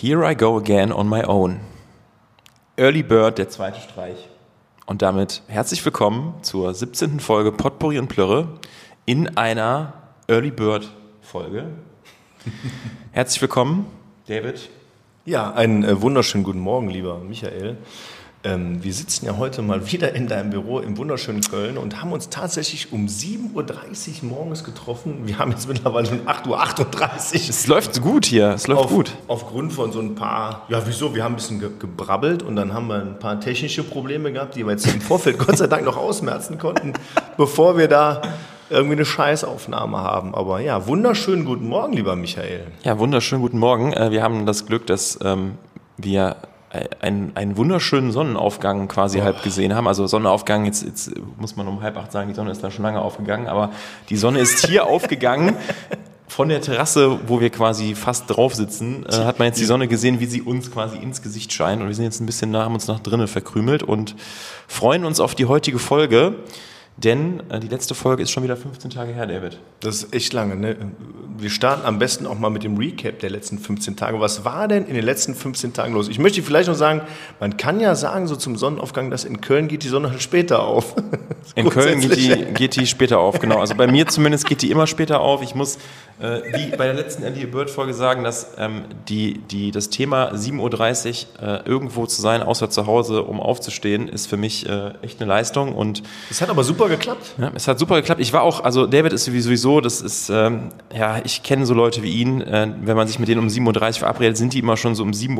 Here I go again on my own. Early Bird, der zweite Streich. Und damit herzlich willkommen zur 17. Folge Potpourri und Plörre in einer Early Bird Folge. herzlich willkommen, David. Ja, einen äh, wunderschönen guten Morgen, lieber Michael. Ähm, wir sitzen ja heute mal wieder in deinem Büro im wunderschönen Köln und haben uns tatsächlich um 7.30 Uhr morgens getroffen. Wir haben jetzt mittlerweile um 8.38 Uhr. Es läuft gut hier, es läuft Auf, gut. Aufgrund von so ein paar, ja wieso, wir haben ein bisschen ge gebrabbelt und dann haben wir ein paar technische Probleme gehabt, die wir jetzt im Vorfeld Gott sei Dank noch ausmerzen konnten, bevor wir da irgendwie eine Scheißaufnahme haben. Aber ja, wunderschönen guten Morgen, lieber Michael. Ja, wunderschönen guten Morgen. Äh, Wir haben das Glück, dass ähm, wir einen, einen wunderschönen Sonnenaufgang quasi halb gesehen haben. Also Sonnenaufgang, jetzt, jetzt muss man um halb acht sagen, die Sonne ist da schon lange aufgegangen, aber die Sonne ist hier aufgegangen. Von der Terrasse, wo wir quasi fast drauf sitzen, äh, hat man jetzt die Sonne gesehen, wie sie uns quasi ins Gesicht scheint. Und wir sind jetzt ein bisschen nah, haben uns nach drinnen verkrümelt und freuen uns auf die heutige Folge. Denn äh, die letzte Folge ist schon wieder 15 Tage her, David. Das ist echt lange. Ne? Wir starten am besten auch mal mit dem Recap der letzten 15 Tage. Was war denn in den letzten 15 Tagen los? Ich möchte vielleicht noch sagen, man kann ja sagen, so zum Sonnenaufgang, dass in Köln geht die Sonne halt später auf. In Köln geht die, geht die später auf, genau. Also bei mir zumindest geht die immer später auf. Ich muss, äh, wie bei der letzten Andy Bird Folge sagen, dass ähm, die, die, das Thema 7.30 Uhr äh, irgendwo zu sein, außer zu Hause, um aufzustehen, ist für mich äh, echt eine Leistung. Und Es hat aber super geklappt. ja, es hat super geklappt. Ich war auch, also David ist sowieso, das ist, ähm, ja, ich kenne so Leute wie ihn. Äh, wenn man sich mit denen um 7.30 Uhr verabredet, sind die immer schon so um 7.15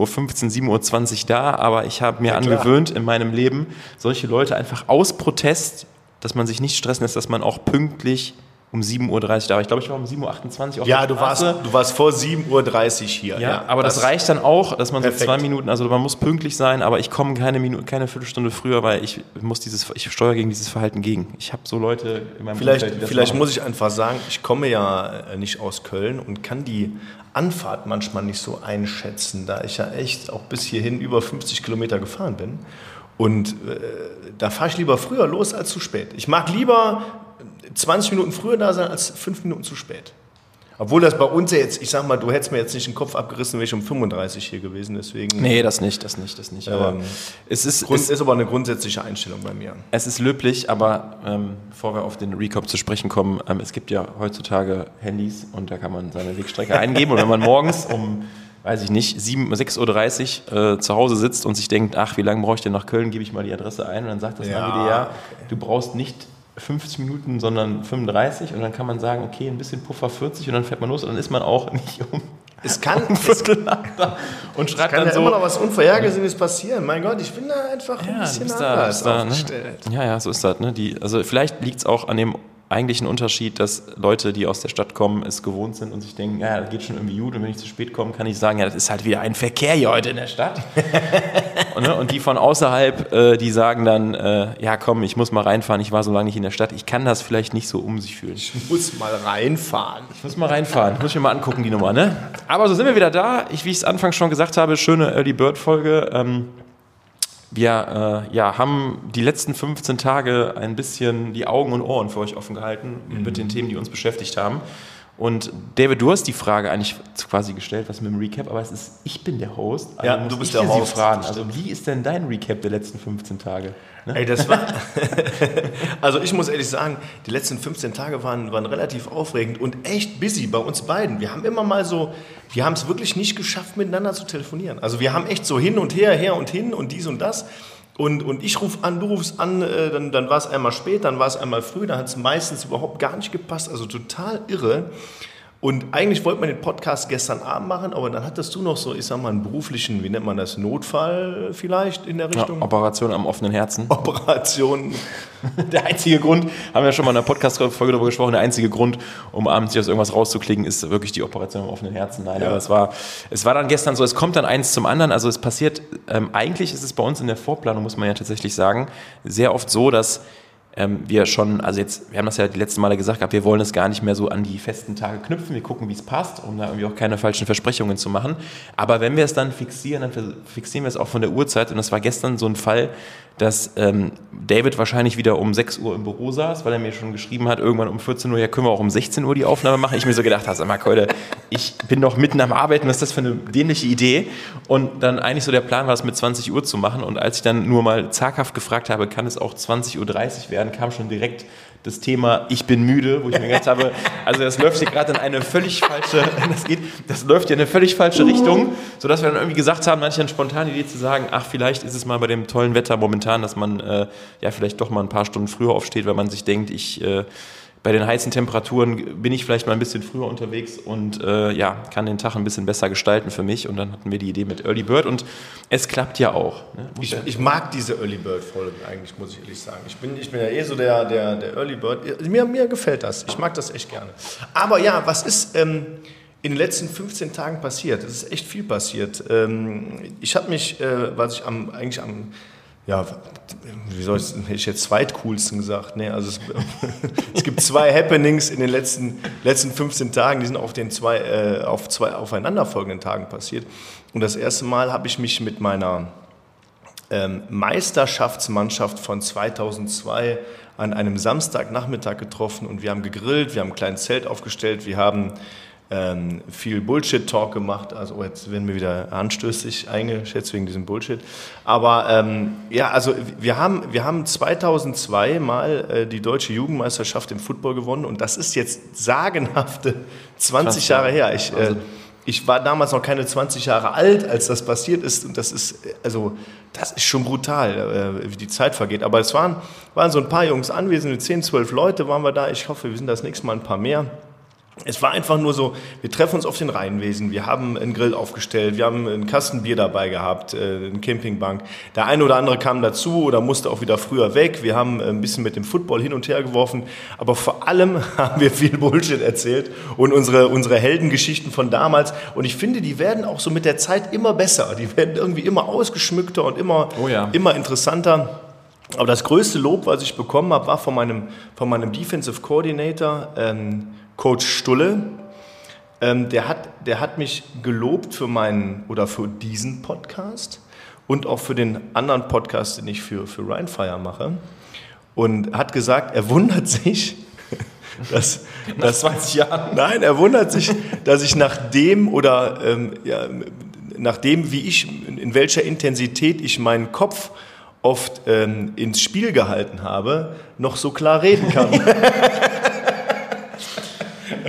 Uhr, 7.20 Uhr da. Aber ich habe mir klar. angewöhnt in meinem Leben, solche Leute einfach aus Protest, dass man sich nicht stressen lässt, dass man auch pünktlich um 7.30 Uhr da war. Ich glaube, ich war um 7.28 Uhr auf Ja, der du warst, du warst vor 7.30 Uhr hier. Ja, aber das, reicht dann auch, dass man Perfekt. so zwei Minuten, also man muss pünktlich sein, aber ich komme keine Minute, keine Viertelstunde früher, weil ich muss dieses, ich steuere gegen dieses Verhalten gegen. Ich habe so Leute in meinem Vielleicht, Umfeld, das vielleicht machen. muss ich einfach sagen, ich komme ja äh, nicht aus Köln und kann die Anfahrt manchmal nicht so einschätzen, da ich ja echt auch bis hierhin über 50 Kilometer gefahren bin. Und äh, da fahre ich lieber früher los als zu spät. Ich mag lieber 20 Minuten früher da sein als 5 Minuten zu spät. Obwohl das bei uns ja jetzt, ich sag mal, du hättest mir jetzt nicht den Kopf abgerissen, wäre ich um 35 hier gewesen. Deswegen Nee, das nicht, das nicht, das nicht. Aber Ähm, es, ist, Grund, es, ist aber eine grundsätzliche Einstellung bei mir. es ist löblich, aber ähm, bevor wir auf den Recap zu sprechen kommen, ähm, es gibt ja heutzutage Handys und da kann man seine Wegstrecke eingeben. Und wenn man morgens um, weiß ich nicht, 7, 6.30 Uhr äh, zu Hause sitzt und sich denkt, ach, wie lange brauche ich denn nach Köln, gebe ich mal die Adresse ein und dann sagt das Ja, Navi dir, ja, du brauchst nicht 50 Minuten, sondern 35 und dann kann man sagen, okay, ein bisschen Puffer 40 und dann fährt man los und dann ist man auch nicht um Es kann, ein Viertel nach da und schreibt kann dann ja so, immer noch was Unvorhergesehenes passieren. Mein Gott, ich bin da einfach ein Ja, du bisschen anders da, ne? Ja, ja, so ist das. Ne? Die, also vielleicht liegt es auch an dem eigentlichen Unterschied, dass Leute, die aus der Stadt kommen, es gewohnt sind und sich denken, ja, das geht schon irgendwie gut und wenn ich zu spät komme, kann ich sagen, ja, das ist halt wieder ein Verkehr hier heute in der Stadt. und, ne? und die von außerhalb, äh, die sagen dann, äh, ja komm, ich muss mal reinfahren, ich war so lange nicht in der Stadt, ich kann das vielleicht nicht so um sich fühlen. Ich muss mal reinfahren. Ich muss mal reinfahren, muss ich mir mal angucken, die Nummer, ne? Aber so sind wir wieder da. Ich, wie ich es anfangs schon gesagt habe, schöne Early Bird Folge. Ähm, wir äh, ja, haben die letzten 15 Tage ein bisschen die Augen und Ohren für euch offen gehalten mit den Themen, die uns beschäftigt haben. Und David, du hast die Frage eigentlich quasi gestellt, was mit dem Recap, aber es ist, ich bin der Host. Also Ja, du bist ich der Host, Fragen. Also wie ist denn dein Recap der letzten 15 Tage? Ne? Ey, das war. also, ich muss ehrlich sagen, die letzten 15 Tage waren, waren relativ aufregend und echt busy bei uns beiden. Wir haben immer mal so, wir haben es wirklich nicht geschafft, miteinander zu telefonieren. Also, wir haben echt so hin und her, her und hin und dies und das. Und, und ich rufe an, du rufst an, äh, dann, dann war es einmal spät, dann war es einmal früh, dann hat es meistens überhaupt gar nicht gepasst. Also total irre. Und eigentlich wollte man den Podcast gestern Abend machen, aber dann hattest du noch so, ich sag mal, einen beruflichen, wie nennt man das, Notfall vielleicht in der Ja, Richtung? Operation am offenen Herzen. Operation. Der einzige Grund, haben wir ja schon mal in einer Podcast-Folge darüber gesprochen, der einzige Grund, um abends sich aus irgendwas rauszuklicken, ist wirklich die Operation am offenen Herzen. Nein, Ja. aber es war, es war dann gestern so, es kommt dann eins zum anderen. Also es passiert, ähm, eigentlich ist es bei uns in der Vorplanung, muss man ja tatsächlich sagen, sehr oft so, dass ähm, wir schon, also jetzt, wir haben das ja die letzten Male gesagt, gehabt, wir wollen es gar nicht mehr so an die festen Tage knüpfen. Wir gucken, wie es passt, um da irgendwie auch keine falschen Versprechungen zu machen. Aber wenn wir es dann fixieren, dann fixieren wir es auch von der Uhrzeit. Und das war gestern so ein Fall, dass ähm, David wahrscheinlich wieder um 6 Uhr im Büro saß, weil er mir schon geschrieben hat, irgendwann um 14 Uhr, ja, können wir auch um 16 Uhr die Aufnahme machen. Ich mir so gedacht habe, sag mal, Keule, ich bin noch mitten am Arbeiten, was ist das für eine dämliche Idee? Und dann eigentlich so der Plan war, es mit 20 Uhr zu machen. Und als ich dann nur mal zaghaft gefragt habe, kann es auch 20.30 Uhr werden, kam schon direkt das Thema Ich bin müde, wo ich mir gedacht habe, also das läuft hier gerade in eine völlig falsche, das geht, das läuft hier in eine völlig falsche Richtung, sodass wir dann irgendwie gesagt haben, manche eine spontane Idee zu sagen, ach, vielleicht ist es mal bei dem tollen Wetter momentan, dass man äh, ja vielleicht doch mal ein paar Stunden früher aufsteht, weil man sich denkt, ich äh, bei den heißen Temperaturen bin ich vielleicht mal ein bisschen früher unterwegs und äh, ja, kann den Tag ein bisschen besser gestalten für mich. Und dann hatten wir die Idee mit Early Bird und es klappt ja auch. Ne? Ich, ich, mag diese Early Bird-Folgen eigentlich, muss ich ehrlich sagen. Ich bin, ich bin ja eh so der, der, der Early Bird. Mir, mir gefällt das. Ich mag das echt gerne. Aber ja, was ist ähm, in den letzten 15 Tagen passiert? Es ist echt viel passiert. Ähm, ich habe mich, äh, was ich am, eigentlich am ja, wie soll ich, hätte ich jetzt zweitcoolsten gesagt? Nee, also es, es, gibt zwei Happenings in den letzten, letzten 15 Tagen, die sind auf den zwei, äh, auf zwei aufeinanderfolgenden Tagen passiert. Und das erste Mal habe ich mich mit meiner ähm, Meisterschaftsmannschaft von 2002 an einem Samstagnachmittag getroffen und wir haben gegrillt, wir haben ein kleines Zelt aufgestellt, wir haben ähm, viel Bullshit-Talk gemacht. Also oh, jetzt werden wir wieder anstößig eingeschätzt wegen diesem Bullshit. Aber ähm, ja, also wir haben, wir haben 2002 mal äh, die deutsche Jugendmeisterschaft im Football gewonnen und das ist jetzt sagenhafte 20 Krass, Jahre her. Ich, äh, also ich war damals noch keine 20 Jahre alt, als das passiert ist. Und das ist, also, das ist schon brutal, äh, wie die Zeit vergeht. Aber es waren, waren so ein paar Jungs anwesend, 10, 12 Leute waren wir da. Ich hoffe, wir sind das nächste Mal ein paar mehr. Es war einfach nur so, wir treffen uns auf den Rheinwesen, wir haben einen Grill aufgestellt, wir haben einen Kasten Bier dabei gehabt, äh, eine Campingbank. Der eine oder andere kam dazu oder musste auch wieder früher weg. Wir haben ein bisschen mit dem Football hin und her geworfen, aber vor allem haben wir viel Bullshit erzählt und unsere, unsere Heldengeschichten von damals. Und ich finde, die werden auch so mit der Zeit immer besser. Die werden irgendwie immer ausgeschmückter und immer, oh ja. immer interessanter. Aber das größte Lob, was ich bekommen habe, war von meinem, von meinem Defensive Coordinator. Ähm, Coach Stulle, ähm, der, hat, der hat mich gelobt für meinen oder für diesen Podcast und auch für den anderen Podcast, den ich für, für Rheinfire mache. Und hat gesagt, er wundert sich, dass, nach dass 20 Jahren. Nein, er wundert sich, dass ich nach dem oder ähm, ja, nach dem, wie ich, in welcher Intensität ich meinen Kopf oft ähm, ins Spiel gehalten habe, noch so klar reden kann.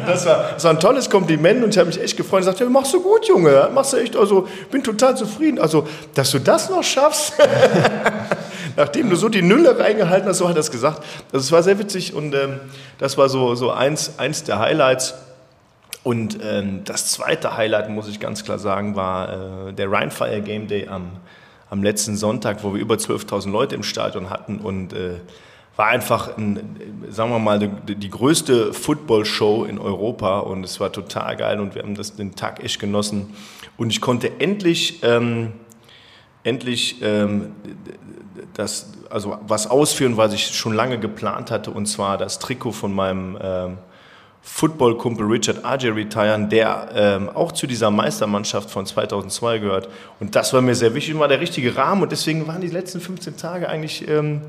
Das war, das war ein tolles Kompliment und ich habe mich echt gefreut. Ich sagte, machst du gut, Junge. Machst du echt, also bin total zufrieden. Also, dass du das noch schaffst. Nachdem du so die Nülle reingehalten hast, so hat er es gesagt. Also, es war sehr witzig und ähm, das war so, so eins, eins der Highlights. Und ähm, das zweite Highlight, muss ich ganz klar sagen, war äh, der Rheinfire Game Day am, am letzten Sonntag, wo wir über 12.000 Leute im Stadion hatten und äh, war einfach, ein, sagen wir mal, die, die größte Football-Show in Europa und es war total geil und wir haben das, den Tag echt genossen. Und ich konnte endlich, ähm, endlich ähm, das, also was ausführen, was ich schon lange geplant hatte, und zwar das Trikot von meinem ähm, Football-Kumpel Richard Ajay retiren, der ähm, auch zu dieser Meistermannschaft von 2002 gehört. Und das war mir sehr wichtig und war der richtige Rahmen. Und deswegen waren die letzten 15 Tage eigentlich ähm,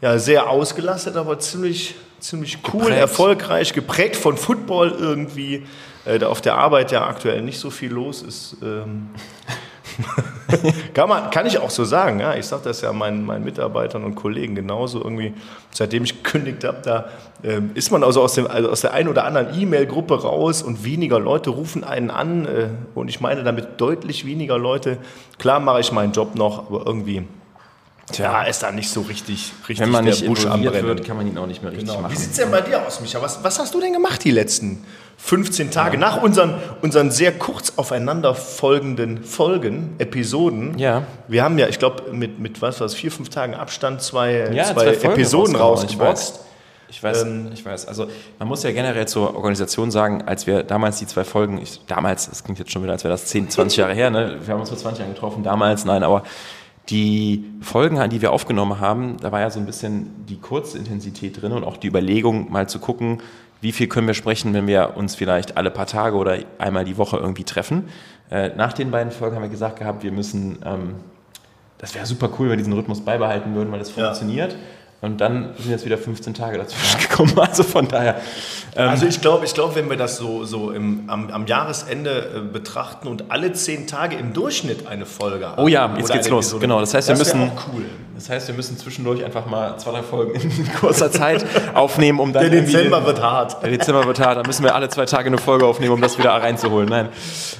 ja, sehr ausgelastet, aber ziemlich, ziemlich cool, geprägt. erfolgreich, geprägt von Football irgendwie. Äh, da auf der Arbeit ja aktuell nicht so viel los ist. Ähm kann, man, kann ich auch so sagen. Ja? Ich sage das ja meinen, meinen Mitarbeitern und Kollegen genauso. Irgendwie, seitdem ich gekündigt habe, da äh, ist man also aus, dem, also aus der einen oder anderen E-Mail-Gruppe raus und weniger Leute rufen einen an. Äh, und ich meine damit deutlich weniger Leute. Klar mache ich meinen Job noch, aber irgendwie Tja, ist da nicht so richtig, richtig Wenn man nicht Busch involviert wird, kann man ihn auch nicht mehr richtig genau. machen. Wie sieht es denn bei dir aus, Micha? Was, was hast du denn gemacht die letzten 15 Tage? Ja. Nach unseren, unseren sehr kurz aufeinander folgenden Folgen, Episoden. Ja. Wir haben ja, ich glaube, mit, mit was, was, vier, fünf Tagen Abstand zwei, ja, zwei, zwei Episoden rausgeboxt. Ich weiß, ähm, ich weiß. Also man muss ja generell zur Organisation sagen, als wir damals die zwei Folgen, ich, damals, das klingt jetzt schon wieder, als wäre das 10, 20 Jahre her, ne? wir haben uns vor 20 Jahren getroffen, damals, nein, aber die Folgen, die wir aufgenommen haben, da war ja so ein bisschen die Kurzintensität drin und auch die Überlegung, mal zu gucken, wie viel können wir sprechen, wenn wir uns vielleicht alle paar Tage oder einmal die Woche irgendwie treffen. Äh, nach den beiden Folgen haben wir gesagt gehabt, wir müssen, ähm, das wäre super cool, wenn wir diesen Rhythmus beibehalten würden, weil es funktioniert. Und dann sind jetzt wieder 15 Tage dazu gekommen. Also von daher. Ähm also ich glaube, ich glaub, wenn wir das so, so im, am, am Jahresende äh, betrachten und alle 10 Tage im Durchschnitt eine Folge haben. Oh ja, jetzt geht's los. Episode, genau. Das heißt, wir müssen. Cool. Das heißt, wir müssen zwischendurch einfach mal zwei, drei Folgen in kurzer Zeit aufnehmen, um dann. Der Dezember wird hart. Der Dezember wird hart. Da müssen wir alle zwei Tage eine Folge aufnehmen, um das wieder reinzuholen. Nein.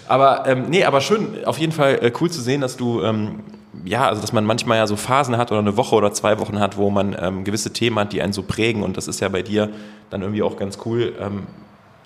Aber ähm, nee, aber schön, auf jeden Fall äh, cool zu sehen, dass du ähm, ja, also dass man manchmal ja so Phasen hat oder eine Woche oder zwei Wochen hat, wo man ähm, gewisse Themen hat, die einen so prägen und das ist ja bei dir dann irgendwie auch ganz cool. Ähm,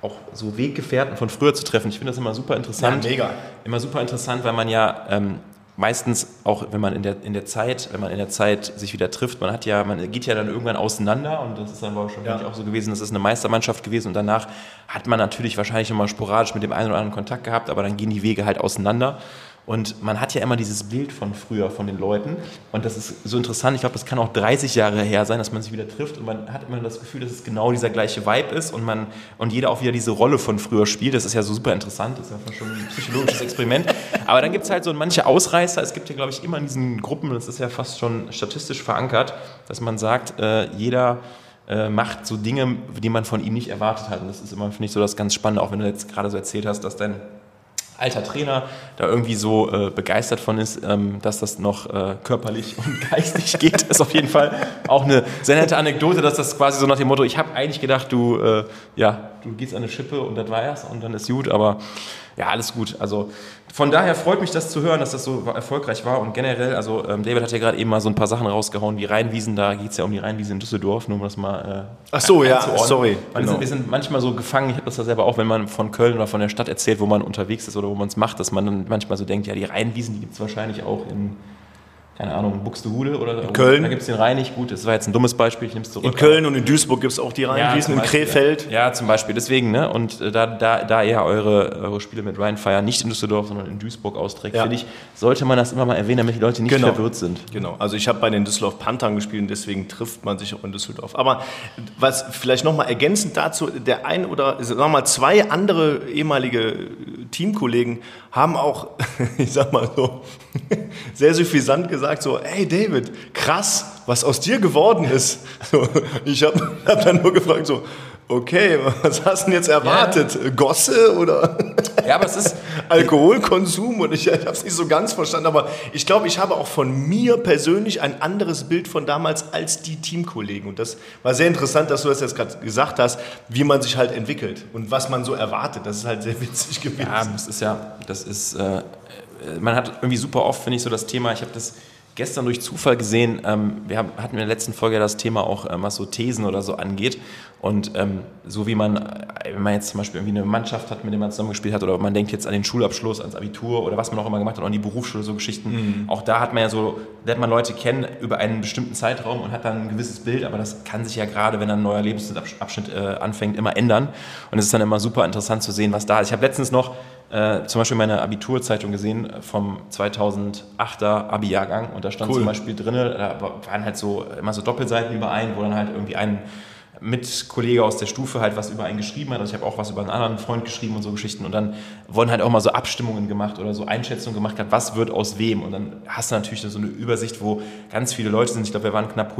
auch so Weggefährten von früher zu treffen. Ich finde das immer super interessant. Ja, mega. Immer super interessant, weil man ja ähm, meistens auch, wenn man in der, in der Zeit, wenn man in der Zeit sich wieder trifft, man hat ja, man geht ja dann irgendwann auseinander und das ist dann schon ja. auch so gewesen, das ist eine Meistermannschaft gewesen und danach hat man natürlich wahrscheinlich immer sporadisch mit dem einen oder anderen Kontakt gehabt, aber dann gehen die Wege halt auseinander. Und man hat ja immer dieses Bild von früher, von den Leuten. Und das ist so interessant. Ich glaube, das kann auch 30 Jahre her sein, dass man sich wieder trifft und man hat immer das Gefühl, dass es genau dieser gleiche Vibe ist und, man, und jeder auch wieder diese Rolle von früher spielt. Das ist ja so super interessant. Das ist ja schon ein psychologisches Experiment. Aber dann gibt es halt so manche Ausreißer. Es gibt ja, glaube ich, immer in diesen Gruppen, das ist ja fast schon statistisch verankert, dass man sagt, äh, jeder äh, macht so Dinge, die man von ihm nicht erwartet hat. Und das ist immer, finde ich, so das ganz Spannende, auch wenn du jetzt gerade so erzählt hast, dass dein alter Trainer da irgendwie so äh, begeistert von ist, ähm, dass das noch äh, körperlich und geistig geht, ist auf jeden Fall auch eine sehr nette Anekdote, dass das quasi so nach dem Motto, ich habe eigentlich gedacht, du, äh, ja, du gehst an eine Schippe und das war es und dann ist gut, aber ja, alles gut. Also von daher freut mich das zu hören, dass das so erfolgreich war und generell, also ähm, David hat ja gerade eben mal so ein paar Sachen rausgehauen, wie Rheinwiesen, da geht es ja um die Rheinwiesen in Düsseldorf, nur um das mal äh, Ach so, ja, sorry. Man, genau. Wir sind manchmal so gefangen, ich habe das ja selber auch, wenn man von Köln oder von der Stadt erzählt, wo man unterwegs ist oder wo man es macht, dass man dann manchmal so denkt, ja, die Rheinwiesen, die gibt es wahrscheinlich auch in keine Ahnung, Buxtehude oder in Köln. Da gibt es den Rhein nicht. Gut, das war jetzt ein dummes Beispiel, ich nehme es zurück. In Köln und in Duisburg gibt es auch die Rheinwiesen, ja, in Krefeld. Ja, zum Beispiel. Deswegen, ne? Und äh, da, da, da ihr eure, eure Spiele mit Rheinfire nicht in Düsseldorf, sondern in Duisburg austrägt, ja. finde ich, sollte man das immer mal erwähnen, damit die Leute nicht genau. verwirrt sind. Genau. Also ich habe bei den Düsseldorf Panthern gespielt und deswegen trifft man sich auch in Düsseldorf. Aber was vielleicht nochmal ergänzend dazu, der ein oder sagen wir mal zwei andere ehemalige Teamkollegen haben auch, ich sag mal so, sehr suffisant gesagt, so, hey David, krass, was aus dir geworden ist. So, ich habe hab dann nur gefragt, so, okay, was hast du denn jetzt erwartet? Ja. Gosse oder ja, aber es ist Alkoholkonsum? Und ich, ich habe es nicht so ganz verstanden, aber ich glaube, ich habe auch von mir persönlich ein anderes Bild von damals als die Teamkollegen. Und das war sehr interessant, dass du das jetzt gerade gesagt hast, wie man sich halt entwickelt und was man so erwartet. Das ist halt sehr witzig gewesen. Ja, das ist ja, das ist, äh, man hat irgendwie super oft, finde ich, so das Thema, ich habe das gestern durch Zufall gesehen, ähm, wir haben, hatten in der letzten Folge das Thema auch, ähm, was so Thesen oder so angeht. Und ähm, so wie man, äh, wenn man jetzt zum Beispiel irgendwie eine Mannschaft hat, mit der man zusammengespielt hat, oder man denkt jetzt an den Schulabschluss, ans Abitur oder was man auch immer gemacht hat, auch an die Berufsschule, so Geschichten. Mhm. Auch da hat man ja so, lernt man Leute kennen über einen bestimmten Zeitraum und hat dann ein gewisses Bild, aber das kann sich ja gerade, wenn ein neuer Lebensabschnitt äh, anfängt, immer ändern. Und es ist dann immer super interessant zu sehen, was da ist. Ich habe letztens noch äh, zum Beispiel meine Abiturzeitung gesehen vom 2008er Abi-Jahrgang und da stand cool. zum Beispiel drin, da waren halt so immer so Doppelseiten überein, wo dann halt irgendwie ein Mitkollege aus der Stufe halt was über einen geschrieben hat. Also ich habe auch was über einen anderen Freund geschrieben und so Geschichten. Und dann wurden halt auch mal so Abstimmungen gemacht oder so Einschätzungen gemacht, was wird aus wem. Und dann hast du natürlich so eine Übersicht, wo ganz viele Leute sind. Ich glaube, wir waren knapp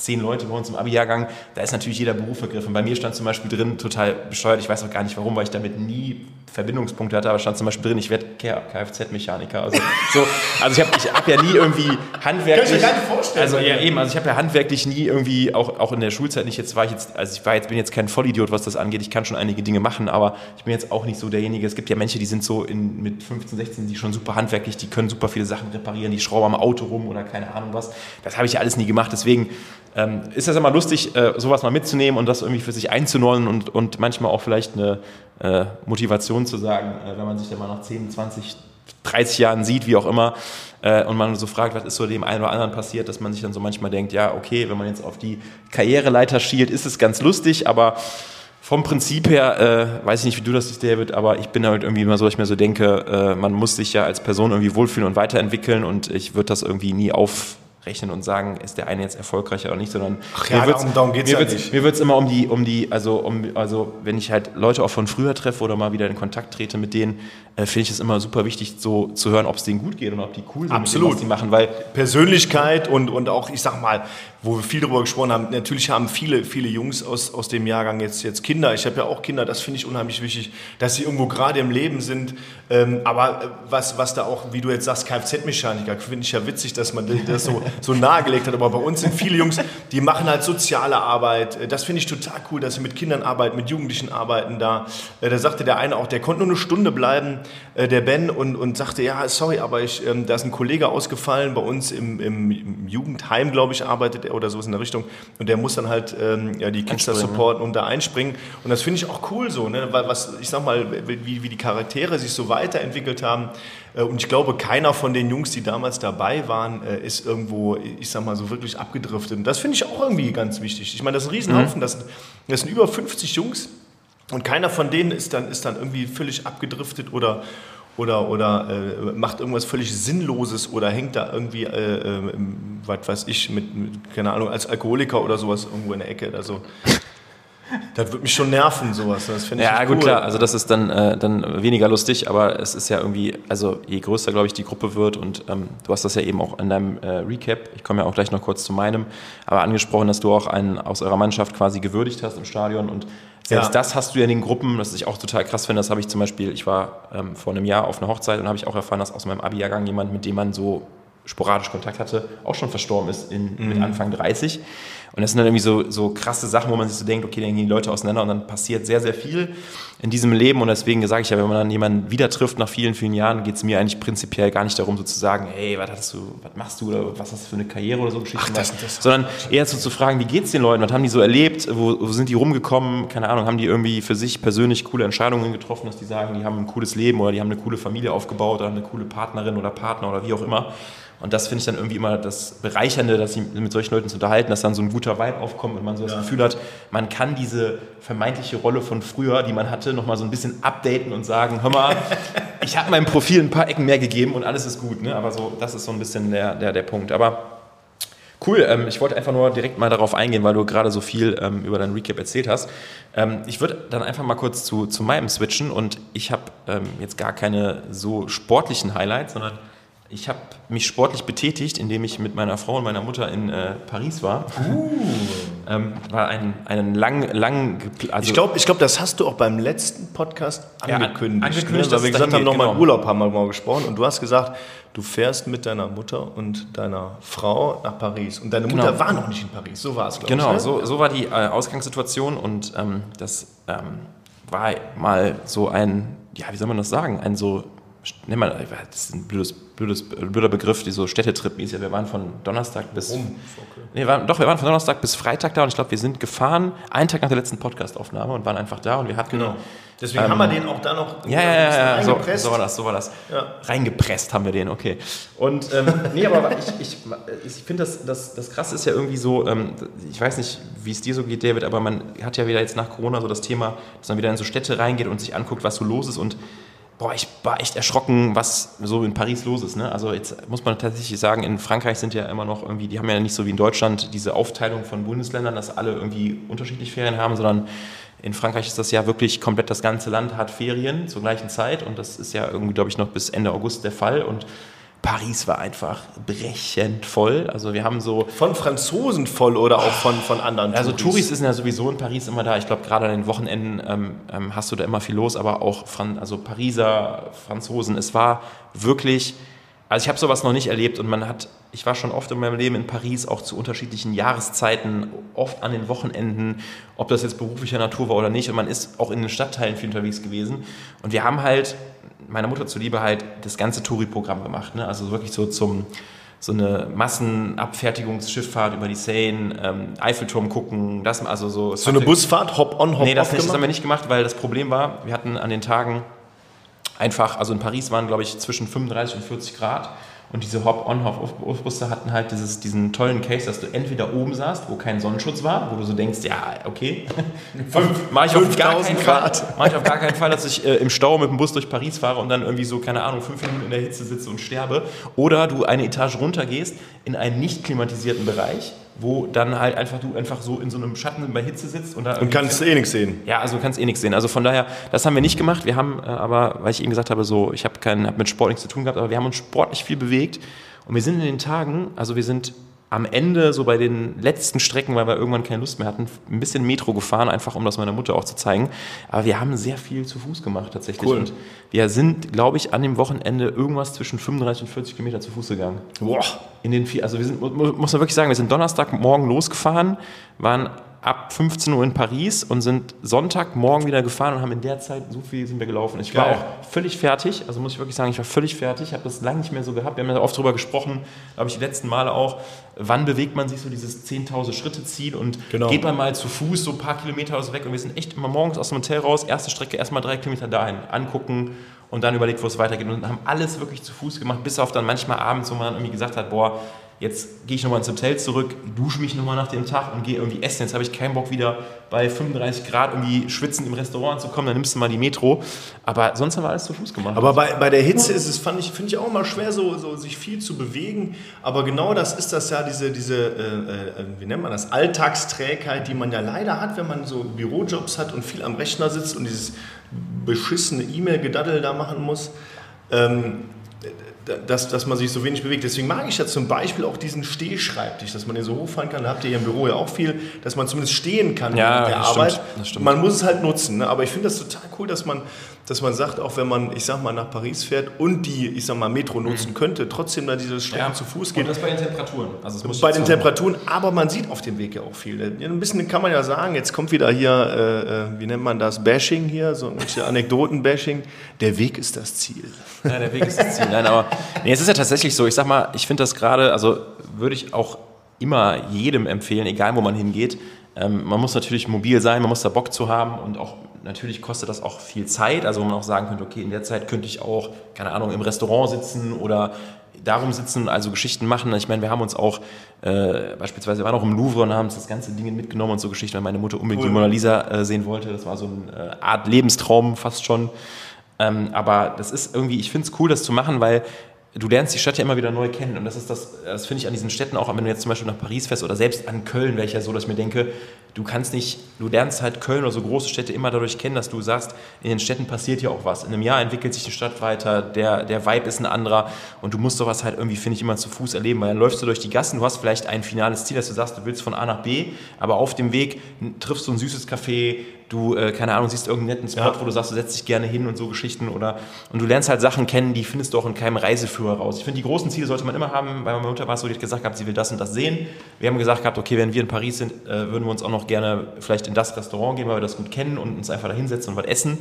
110 Leute bei uns im Abi-Jahrgang. Da ist natürlich jeder Beruf vergriffen. Bei mir stand zum Beispiel drin, total bescheuert, ich weiß auch gar nicht warum, weil ich damit nie Verbindungspunkte hatte, aber stand zum Beispiel drin, ich werde Kfz-Mechaniker. Also, so, also ich habe ich hab ja nie irgendwie handwerklich. Kann ich mir gar nicht vorstellen. Also ja eben, also ich habe ja handwerklich nie irgendwie, auch, auch in der Schulzeit nicht, jetzt war ich jetzt, also ich war jetzt, bin jetzt kein Vollidiot, was das angeht, ich kann schon einige Dinge machen, aber ich bin jetzt auch nicht so derjenige, es gibt ja Menschen, die sind so in, mit 15, 16, die schon super handwerklich, die können super viele Sachen reparieren, die schrauben am Auto rum oder keine Ahnung was. Das habe ich ja alles nie gemacht, deswegen ähm, ist das immer lustig, äh, sowas mal mitzunehmen und das irgendwie für sich einzunollen und, und manchmal auch vielleicht eine äh, Motivation zu sagen, äh, wenn man sich dann mal nach 10, 20, 30 Jahren sieht, wie auch immer, äh, und man so fragt, was ist so dem einen oder anderen passiert, dass man sich dann so manchmal denkt, ja, okay, wenn man jetzt auf die Karriereleiter schielt, ist es ganz lustig, aber vom Prinzip her, äh, weiß ich nicht, wie du das siehst, David, aber ich bin halt irgendwie immer so, dass ich mir so denke, äh, man muss sich ja als Person irgendwie wohlfühlen und weiterentwickeln und ich würde das irgendwie nie auf rechnen und sagen, ist der eine jetzt erfolgreicher oder nicht, sondern Ach ja, mir darum, darum geht's mir ja nicht. Mir wird es immer um die, um die, also um, also wenn ich halt Leute auch von früher treffe oder mal wieder in Kontakt trete mit denen, äh, finde ich es immer super wichtig, so zu hören, ob es denen gut geht und ob die cool sind, Absolut. Dem, was sie machen, weil Persönlichkeit und, und auch, ich sag mal, wo wir viel darüber gesprochen haben, natürlich haben viele, viele Jungs aus, aus dem Jahrgang jetzt, jetzt Kinder. Ich habe ja auch Kinder, das finde ich unheimlich wichtig, dass sie irgendwo gerade im Leben sind. Ähm, aber äh, was, was da auch, wie du jetzt sagst, Kfz-Mechaniker, finde ich ja witzig, dass man das so, so nahegelegt hat. Aber bei uns sind viele Jungs, die machen halt soziale Arbeit. Äh, das finde ich total cool, dass sie mit Kindern arbeiten, mit Jugendlichen arbeiten da. Da sagte der eine auch, der konnte nur eine Stunde bleiben, der Ben, und, und sagte, ja, sorry, aber ich, ähm, da ist ein Kollege ausgefallen, bei uns im, im, im Jugendheim, glaube ich, arbeitet er oder sowas in der Richtung. Und der muss dann halt ähm, ja, die Kids da supporten und da einspringen. Und das finde ich auch cool so, ne? weil was, ich sag mal, wie, wie die Charaktere sich so weiterentwickelt haben. Äh, und ich glaube, keiner von den Jungs, die damals dabei waren, äh, ist irgendwo, ich sag mal, so wirklich abgedriftet. Und das finde ich auch irgendwie ganz wichtig. Ich meine, das ist ein Riesenhaufen, mhm. das, das sind über 50 Jungs. Und keiner von denen ist dann, ist dann irgendwie völlig abgedriftet oder, oder, oder äh, macht irgendwas völlig Sinnloses oder hängt da irgendwie, äh, äh, was weiß ich, mit, mit, keine Ahnung, als Alkoholiker oder sowas irgendwo in der Ecke. Also, das würde mich schon nerven, sowas. Das finde ich Ja, gut, cool. klar. Also, das ist dann, äh, dann weniger lustig, aber es ist ja irgendwie, also je größer, glaube ich, die Gruppe wird und ähm, du hast das ja eben auch in deinem äh, Recap, ich komme ja auch gleich noch kurz zu meinem, aber angesprochen, dass du auch einen aus eurer Mannschaft quasi gewürdigt hast im Stadion und selbst ja. das hast du ja in den Gruppen, das ich auch total krass finde, das habe ich zum Beispiel, ich war ähm, vor einem Jahr auf einer Hochzeit und habe ich auch erfahren, dass aus meinem Abi-Jahrgang jemand, mit dem man so sporadisch Kontakt hatte, auch schon verstorben ist in, mhm. mit Anfang 30. Und das sind dann irgendwie so, so krasse Sachen, wo man sich so denkt, okay, dann gehen die Leute auseinander und dann passiert sehr, sehr viel in diesem Leben. Und deswegen sage ich ja, wenn man dann jemanden wieder trifft nach vielen, vielen Jahren, geht es mir eigentlich prinzipiell gar nicht darum, so zu sagen, hey, was hast du, was machst du oder was hast du für eine Karriere oder so Geschichten. Ach, das, das sondern eher so zu fragen, wie geht es den Leuten, was haben die so erlebt, wo, wo, sind die rumgekommen, keine Ahnung, haben die irgendwie für sich persönlich coole Entscheidungen getroffen, dass die sagen, die haben ein cooles Leben oder die haben eine coole Familie aufgebaut oder eine coole Partnerin oder Partner oder wie auch immer. Und das finde ich dann irgendwie immer das Bereichernde, dass sich mit solchen Leuten zu unterhalten, dass dann so ein guter Vibe aufkommt und man so das ja. Gefühl hat, man kann diese vermeintliche Rolle von früher, die man hatte, nochmal so ein bisschen updaten und sagen, hör mal, ich habe meinem Profil ein paar Ecken mehr gegeben und alles ist gut. Ne? Aber so, das ist so ein bisschen der, der, der Punkt. Aber Cool, ähm, ich wollte einfach nur direkt mal darauf eingehen, weil du gerade so viel ähm, über dein Recap erzählt hast. Ähm, ich würde dann einfach mal kurz zu, zu meinem switchen und ich habe ähm, jetzt gar keine so sportlichen Highlights, sondern ich habe mich sportlich betätigt, indem ich mit meiner Frau und meiner Mutter in äh, Paris war. Uh. ähm, war ein, einen lang, lang also Ich glaube, ich glaub, das hast du auch beim letzten Podcast angekündigt. Ja, angekündigt ne? Weil wir gesagt haben, nochmal genau. Urlaub haben wir mal gesprochen und du hast gesagt, du fährst mit deiner Mutter und deiner Frau nach Paris. Und deine Mutter genau. war noch nicht in Paris, so war es, glaube genau, ich. Genau, ne? so, so war die äh, Ausgangssituation und ähm, das ähm, war mal so ein, ja, wie soll man das sagen, ein so nenn mal, das ist ein blödes, blödes, blöder Begriff, die so Städtetrip mäßig. Wir waren von Donnerstag bis. Okay. Nee, waren, doch, wir waren von Donnerstag bis Freitag da und ich glaube, wir sind gefahren, einen Tag nach der letzten Podcast-Aufnahme und waren einfach da und wir hatten. Genau. Deswegen ähm, haben wir den auch da noch ja, ja, ja, ja so, so, war das, so war das. Ja. Reingepresst haben wir den, okay. Und ähm, nee, aber ich, ich, ich finde, das, das, das Krasse ist ja irgendwie so, ähm, ich weiß nicht, wie es dir so geht, David, aber man hat ja wieder jetzt nach Corona so das Thema, dass man wieder in so Städte reingeht und sich anguckt, was so los ist und boah, ich war echt erschrocken, was so in Paris los ist. Ne? Also jetzt muss man tatsächlich sagen, in Frankreich sind ja immer noch irgendwie, die haben ja nicht so wie in Deutschland diese Aufteilung von Bundesländern, dass alle irgendwie unterschiedlich Ferien haben, sondern in Frankreich ist das ja wirklich komplett das ganze Land hat Ferien zur gleichen Zeit und das ist ja irgendwie, glaube ich, noch bis Ende August der Fall und Paris war einfach brechend voll. Also wir haben so... Von Franzosen voll oder auch von, von anderen Also Touris sind ja sowieso in Paris immer da. Ich glaube, gerade an den Wochenenden ähm, ähm, hast du da immer viel los, aber auch Fran also Pariser, Franzosen. Es war wirklich... Also ich habe sowas noch nicht erlebt und man hat, ich war schon oft in meinem Leben in Paris, auch zu unterschiedlichen Jahreszeiten, oft an den Wochenenden, ob das jetzt beruflicher Natur war oder nicht. Und man ist auch in den Stadtteilen viel unterwegs gewesen. Und wir haben halt meiner Mutter zuliebe halt das ganze Touri-Programm gemacht. Ne? Also wirklich so zum so eine Massenabfertigungsschifffahrt über die Seine, ähm, Eiffelturm gucken, das also so. So eine Busfahrt, Hop-on, Hop-off? Nee, das, nicht, das haben wir nicht gemacht, weil das Problem war, wir hatten an den Tagen einfach, also in Paris waren glaube ich zwischen 35 und 40 Grad. Und diese Hop-on-Hop-off-Busse hatten halt dieses, diesen tollen Case, dass du entweder oben saßt, wo kein Sonnenschutz war, wo du so denkst, ja, okay, mache ich, auf gar keinen Fall, mach ich auf gar keinen Fall, dass ich äh, im Stau mit dem Bus durch Paris fahre und dann irgendwie so, keine Ahnung, fünf Minuten in der Hitze sitze und sterbe. Oder du eine Etage runter gehst in einen nicht klimatisierten Bereich, wo dann halt einfach du einfach so in so einem Schatten bei Hitze sitzt und da und kannst eh nichts sehen. Ja, also kannst eh nichts sehen. Also von daher, das haben wir nicht gemacht. Wir haben äh, aber, weil ich eben gesagt habe, so ich habe keinen hab mit Sport nichts zu tun gehabt, aber wir haben uns sportlich viel bewegt und wir sind in den Tagen, also wir sind am Ende, so bei den letzten Strecken, weil wir irgendwann keine Lust mehr hatten, ein bisschen Metro gefahren, einfach um das meiner Mutter auch zu zeigen. Aber wir haben sehr viel zu Fuß gemacht tatsächlich. Cool. Und wir sind, glaube ich, an dem Wochenende irgendwas zwischen 35 und 40 Kilometer zu Fuß gegangen. Boah. In den vier, also wir sind, mu- muss man wirklich sagen, wir sind Donnerstagmorgen losgefahren, waren ab 15 Uhr in Paris und sind Sonntagmorgen wieder gefahren und haben in der Zeit so viel sind wir gelaufen. Ich war Geil. auch völlig fertig, also muss ich wirklich sagen, ich war völlig fertig, ich habe das lange nicht mehr so gehabt. Wir haben ja oft darüber gesprochen, glaube ich, die letzten Male auch, wann bewegt man sich so dieses 10.000 Schritte Ziel und Genau. geht man mal zu Fuß so ein paar Kilometer aus weg und wir sind echt immer morgens aus dem Hotel raus, erste Strecke erstmal drei Kilometer dahin, angucken und dann überlegt, wo es weitergeht und haben alles wirklich zu Fuß gemacht, bis auf dann manchmal abends, wo man dann irgendwie gesagt hat, boah, jetzt gehe ich nochmal ins Hotel zurück, dusche mich nochmal nach dem Tag und gehe irgendwie essen. Jetzt habe ich keinen Bock wieder bei 35 Grad irgendwie schwitzend im Restaurant zu kommen, dann nimmst du mal die Metro. Aber sonst haben wir alles zu Fuß gemacht. Aber bei, bei der Hitze ist es, fand ich, finde ich auch immer schwer, so, so sich viel zu bewegen. Aber genau das ist das ja, diese, diese äh, äh, wie nennt man das, Alltagsträgheit, die man ja leider hat, wenn man so Bürojobs hat und viel am Rechner sitzt und dieses beschissene E-Mail-Gedaddel da machen muss. Ähm, dass, dass man sich so wenig bewegt. Deswegen mag ich ja zum Beispiel auch diesen Stehschreibtisch, dass man den so hochfahren kann. Da habt ihr hier im Büro ja auch viel, dass man zumindest stehen kann Ja, während der Arbeit. das stimmt. Man muss es halt nutzen. Ne? Aber ich finde das total cool, dass man, dass man sagt, auch wenn man, ich sag mal, nach Paris fährt und die, ich sag mal, Metro nutzen könnte, trotzdem da diese Strecken zu Fuß geht. Und das bei den Temperaturen. Also Bei den sagen. Temperaturen, aber man sieht auf dem Weg ja auch viel. Ja, Ein bisschen kann man ja sagen, jetzt kommt wieder hier, äh, äh, wie nennt man das, Bashing hier, so ein Anekdoten-Bashing. Der Weg ist das Ziel. Ja, der Weg ist das Ziel. Nein, aber nee, es ist ja tatsächlich so. Ich sag mal, ich finde das gerade, also würde ich auch immer jedem empfehlen, egal wo man hingeht. Ähm, man muss natürlich mobil sein, man muss da Bock zu haben und auch natürlich kostet das auch viel Zeit. Also wo man auch sagen könnte, okay, in der Zeit könnte ich auch, keine Ahnung, im Restaurant sitzen oder darum sitzen, also Geschichten machen. Ich meine, wir haben uns auch äh, beispielsweise, wir waren auch im Louvre und haben uns das ganze Ding mitgenommen und so Geschichten, weil meine Mutter unbedingt Cool. die Mona Lisa äh, sehen wollte. Das war so eine äh, Art Lebenstraum fast schon. Ähm, aber das ist irgendwie, ich finde es cool, das zu machen, weil du lernst die Stadt ja immer wieder neu kennen. Und das ist das, das finde ich an diesen Städten auch, wenn du jetzt zum Beispiel nach Paris fährst oder selbst an Köln, wäre ich ja so, dass ich mir denke, du kannst nicht, du lernst halt Köln oder so große Städte immer dadurch kennen, dass du sagst, in den Städten passiert ja auch was. In einem Jahr entwickelt sich die Stadt weiter, der, der Vibe ist ein anderer und du musst sowas halt irgendwie, finde ich, immer zu Fuß erleben, weil dann läufst du durch die Gassen, du hast vielleicht ein finales Ziel, dass du sagst, du willst von A nach B, aber auf dem Weg triffst du ein süßes Café, du, äh, keine Ahnung, siehst irgendeinen netten Spot, Ja. wo du sagst, du setzt dich gerne hin und so Geschichten oder und du lernst halt Sachen kennen, die findest du auch in keinem Reiseführer raus. Ich finde, die großen Ziele sollte man immer haben, weil meine Mutter war es so, die hat gesagt gehabt, sie will das und das sehen. Wir haben gesagt gehabt, okay, wenn wir in Paris sind, äh, würden wir uns auch noch gerne vielleicht in das Restaurant gehen, weil wir das gut kennen und uns einfach da hinsetzen und was essen.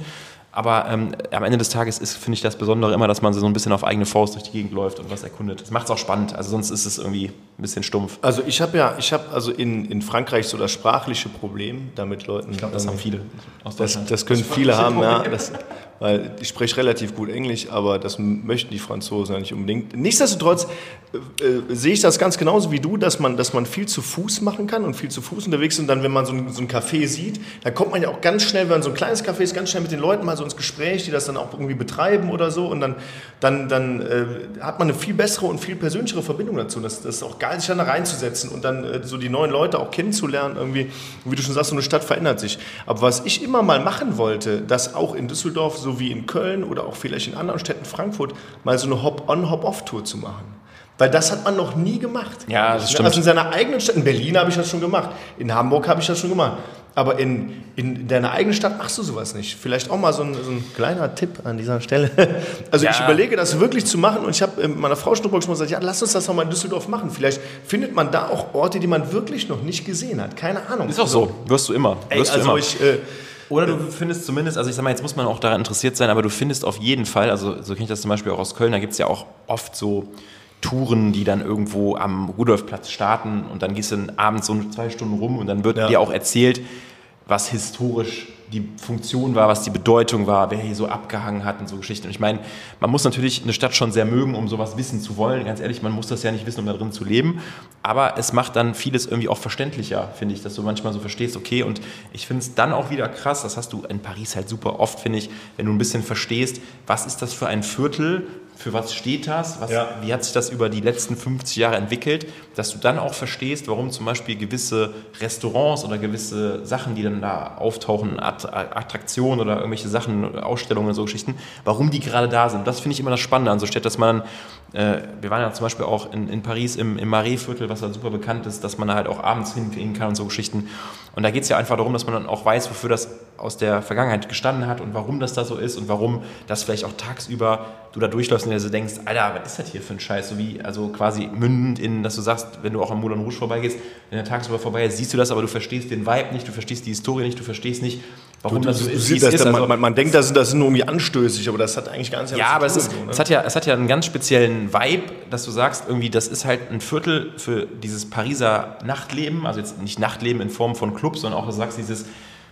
Aber ähm, am Ende des Tages ist, finde ich, das Besondere immer, dass man so ein bisschen auf eigene Faust durch die Gegend läuft und was erkundet. Das macht es auch spannend, also sonst ist es irgendwie ein bisschen stumpf. Also ich habe ja, ich habe also in, in Frankreich so das sprachliche Problem, damit Leuten. Ich glaube, das haben viele aus Das, das können viele haben, ja. Das, weil ich spreche relativ gut Englisch, aber das möchten die Franzosen ja nicht unbedingt. Nichtsdestotrotz äh, äh, sehe ich das ganz genauso wie du, dass man, dass man viel zu Fuß machen kann und viel zu Fuß unterwegs ist. Und dann, wenn man so ein, so ein Café sieht, dann kommt man ja auch ganz schnell, wenn so ein kleines Café ist, ganz schnell mit den Leuten mal so ins Gespräch, die das dann auch irgendwie betreiben oder so. Und dann, dann, dann äh, hat man eine viel bessere und viel persönlichere Verbindung dazu. Das, das ist auch geil, sich dann da reinzusetzen und dann äh, so die neuen Leute auch kennenzulernen irgendwie. Wie du schon sagst, so eine Stadt verändert sich. Aber was ich immer mal machen wollte, dass auch in Düsseldorf, so wie in Köln oder auch vielleicht in anderen Städten, Frankfurt, mal so eine Hop-on, Hop-off-Tour zu machen. Weil das hat man noch nie gemacht. Ja, das stimmt. Also in seiner eigenen Stadt, in Berlin habe ich das schon gemacht, in Hamburg habe ich das schon gemacht. Aber in, in deiner eigenen Stadt machst du sowas nicht. Vielleicht auch mal so ein, so ein kleiner Tipp an dieser Stelle. Also ich Ja. überlege das wirklich zu machen und ich habe mit meiner Frau Schnupperg schon gesagt, ja, lass uns das doch mal in Düsseldorf machen. Vielleicht findet man da auch Orte, die man wirklich noch nicht gesehen hat. Keine Ahnung. Ist auch so, wirst du immer. Ey, wirst du also immer. ich, äh, Oder du findest zumindest, also ich sag mal, jetzt muss man auch daran interessiert sein, aber du findest auf jeden Fall, also so kenne ich das zum Beispiel auch aus Köln, da gibt es ja auch oft so Touren, die dann irgendwo am Rudolfplatz starten und dann gehst du dann abends so zwei Stunden rum und dann wird Ja. dir auch erzählt, was historisch die Funktion war, was die Bedeutung war, wer hier so abgehangen hat und so Geschichten. Und ich meine, man muss natürlich eine Stadt schon sehr mögen, um sowas wissen zu wollen. Ganz ehrlich, man muss das ja nicht wissen, um da drin zu leben. Aber es macht dann vieles irgendwie auch verständlicher, finde ich, dass du manchmal so verstehst, okay, und ich finde es dann auch wieder krass, das hast du in Paris halt super oft, finde ich, wenn du ein bisschen verstehst, was ist das für ein Viertel, für was steht das, was, ja. wie hat sich das über die letzten 50 Jahre entwickelt, dass du dann auch verstehst, warum zum Beispiel gewisse Restaurants oder gewisse Sachen, die dann da auftauchen, Attraktionen oder irgendwelche Sachen, Ausstellungen und so Geschichten, warum die gerade da sind. Das finde ich immer das Spannende an so Städten, dass man, äh, wir waren ja zum Beispiel auch in, in Paris im, im Marais-Viertel, was da super bekannt ist, dass man da halt auch abends hingehen kann und so Geschichten. Und da geht es ja einfach darum, dass man dann auch weiß, wofür das aus der Vergangenheit gestanden hat und warum das da so ist und warum das vielleicht auch tagsüber du da durchläufst und dir so denkst, Alter, was ist das hier für ein Scheiß? So wie, also quasi mündend in, dass du sagst, wenn du auch am Moulin Rouge vorbeigehst, wenn der tagsüber vorbei ist, siehst du das, aber du verstehst den Vibe nicht, du verstehst die Historie nicht, du verstehst nicht, warum du, das so ist, wie es ist. Also, man, man, denkt, das sind, das sind irgendwie anstößig, aber das hat eigentlich gar nichts Ja, aber es, ist, so, ne? es, hat ja, es hat ja einen ganz speziellen Vibe, dass du sagst, irgendwie, das ist halt ein Viertel für dieses Pariser Nachtleben, also jetzt nicht Nachtleben in Form von Clubs, sondern auch, du sagst, dieses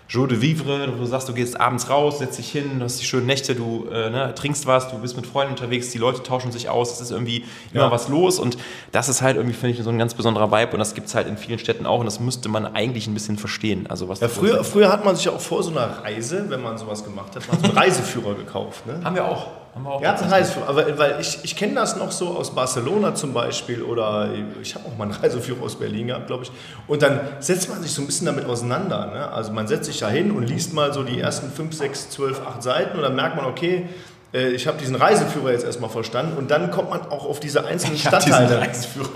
Jour de Vivre, du sagst, du gehst abends raus, setzt dich hin, hast die schönen Nächte, du äh, ne, trinkst was, du bist mit Freunden unterwegs, die Leute tauschen sich aus, es ist irgendwie immer ja. was los und das ist halt irgendwie, finde ich, so ein ganz besonderer Vibe und das gibt es halt in vielen Städten auch und das müsste man eigentlich ein bisschen verstehen. Also was ja, früher, früher hat man sich ja auch vor so einer Reise, wenn man sowas gemacht hat, man so einen Reiseführer gekauft. Ne? Haben wir auch. Haben wir auch ja, einen Reiseführer. Aber, weil ich, ich kenne das noch so aus Barcelona zum Beispiel oder ich habe auch mal einen Reiseführer aus Berlin gehabt, glaube ich. Und dann setzt man sich so ein bisschen damit auseinander. Ne? Also man setzt sich da hin und liest mal so die ersten 5, 6, 12, 8 Seiten und dann merkt man, okay, ich habe diesen Reiseführer jetzt erstmal verstanden und dann kommt man auch auf diese einzelnen ich Stadtteile.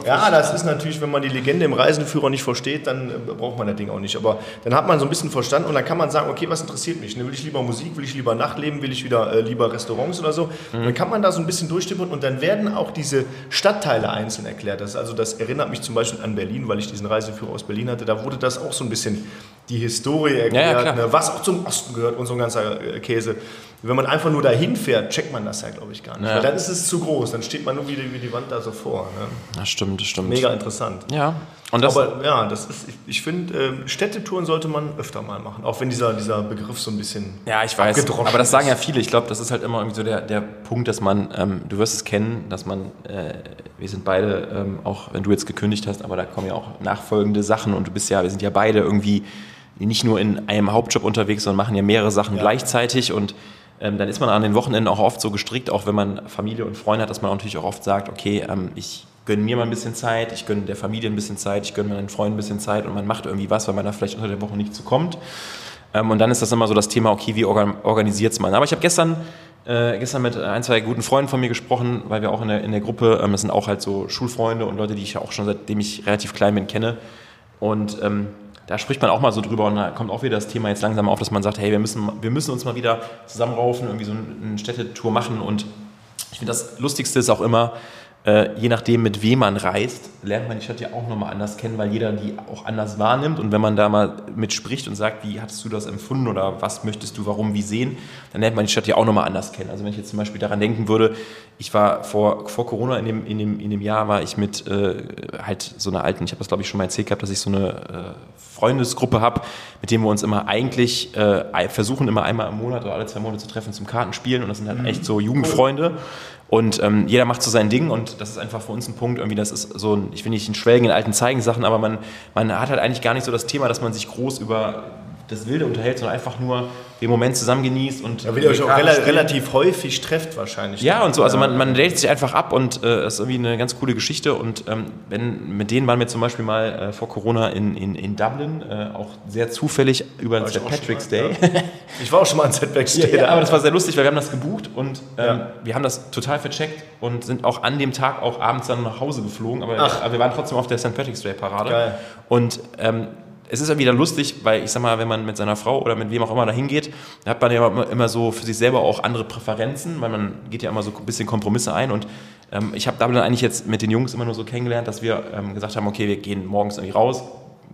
Ja, das ist natürlich, wenn man die Legende im Reiseführer nicht versteht, dann äh, braucht man das Ding auch nicht. Aber dann hat man so ein bisschen verstanden und dann kann man sagen, okay, was interessiert mich? Ne, will ich lieber Musik, will ich lieber Nachtleben, will ich wieder äh, lieber Restaurants oder so? Mhm. Dann kann man da so ein bisschen durchstippern und dann werden auch diese Stadtteile einzeln erklärt. Das, also das erinnert mich zum Beispiel an Berlin, weil ich diesen Reiseführer aus Berlin hatte. Da wurde das auch so ein bisschen die Historie erklärt, ja, ja, ne, was auch zum Osten gehört und so ein ganzer äh, Käse. Wenn man einfach nur dahin fährt, checkt man das ja, glaube ich, gar nicht. Ja. Weil dann ist es zu groß, dann steht man nur wie die, wie die Wand da so vor. Ne? Das stimmt, das stimmt. Mega interessant. Ja. Und das Aber ja, das ist, ich, ich finde, äh, Städtetouren sollte man öfter mal machen, auch wenn dieser, dieser Begriff so ein bisschen. Ja, ich weiß. Aber das sagen ja viele. Ich glaube, das ist halt immer irgendwie so der, der Punkt, dass man, ähm, du wirst es kennen, dass man, äh, wir sind beide, ähm, auch wenn du jetzt gekündigt hast, aber da kommen ja auch nachfolgende Sachen und du bist ja, wir sind ja beide irgendwie nicht nur in einem Hauptjob unterwegs, sondern machen ja mehrere Sachen ja. gleichzeitig und ähm, dann ist man an den Wochenenden auch oft so gestrickt, auch wenn man Familie und Freunde hat, dass man natürlich auch oft sagt, okay, ähm, ich gönne mir mal ein bisschen Zeit, ich gönne der Familie ein bisschen Zeit, ich gönne meinen Freunden ein bisschen Zeit und man macht irgendwie was, weil man da vielleicht unter der Woche nicht zukommt. Ähm, und dann ist das immer so das Thema, okay, wie organisiert es man? Aber ich habe gestern äh, gestern mit ein, zwei guten Freunden von mir gesprochen, weil wir auch in der, in der Gruppe, ähm, das sind auch halt so Schulfreunde und Leute, die ich auch schon seitdem ich relativ klein bin kenne. Und ähm, da spricht man auch mal so drüber und da kommt auch wieder das Thema jetzt langsam auf, dass man sagt, hey, wir müssen, wir müssen uns mal wieder zusammenraufen, irgendwie so eine Städtetour machen und ich finde das Lustigste ist auch immer, äh, je nachdem, mit wem man reist, lernt man die Stadt ja auch nochmal anders kennen, weil jeder die auch anders wahrnimmt. Und wenn man da mal mit spricht und sagt, wie hattest du das empfunden oder was möchtest du, warum, wie sehen, dann lernt man die Stadt ja auch nochmal anders kennen. Also wenn ich jetzt zum Beispiel daran denken würde, ich war vor, vor Corona in dem, in, dem, in dem Jahr, war ich mit äh, halt so einer alten, ich habe das glaube ich schon mal erzählt gehabt, dass ich so eine äh, Freundesgruppe habe, mit dem wir uns immer eigentlich äh, versuchen, immer einmal im Monat oder alle zwei Monate zu treffen zum Kartenspielen. Und das sind halt mhm. echt so Jugendfreunde. Und ähm, jeder macht so sein Ding und das ist einfach für uns ein Punkt, irgendwie, das ist so ein, ich will nicht in Schwelgen in alten Zeigensachen, aber man, man hat halt eigentlich gar nicht so das Thema, dass man sich groß über das Wilde unterhält, sondern einfach nur den Moment zusammen genießt und. Ja, weil ihr euch auch rela relativ häufig trefft wahrscheinlich. Ja, und so, also man, man datet sich einfach ab und äh, das ist irgendwie eine ganz coole Geschichte. Und ähm, wenn, mit denen waren wir zum Beispiel mal äh, vor Corona in, in, in Dublin, äh, auch sehr zufällig über den St. Patrick's Day. Ja. Ich war auch schon mal an St. Patrick's Day. Ja, ja, aber das war sehr lustig, weil wir haben das gebucht und ähm, wir haben das total vercheckt und sind auch an dem Tag auch abends dann nach Hause geflogen. Aber, aber wir waren trotzdem auf der St. Patrick's Day Parade. Geil. Und ähm, es ist ja wieder lustig, weil ich sag mal, wenn man mit seiner Frau oder mit wem auch immer dahin geht, hat man ja immer so für sich selber auch andere Präferenzen, weil man geht ja immer so ein bisschen Kompromisse ein. Und ähm, ich habe da dann eigentlich jetzt mit den Jungs immer nur so kennengelernt, dass wir ähm, gesagt haben, okay, wir gehen morgens irgendwie raus,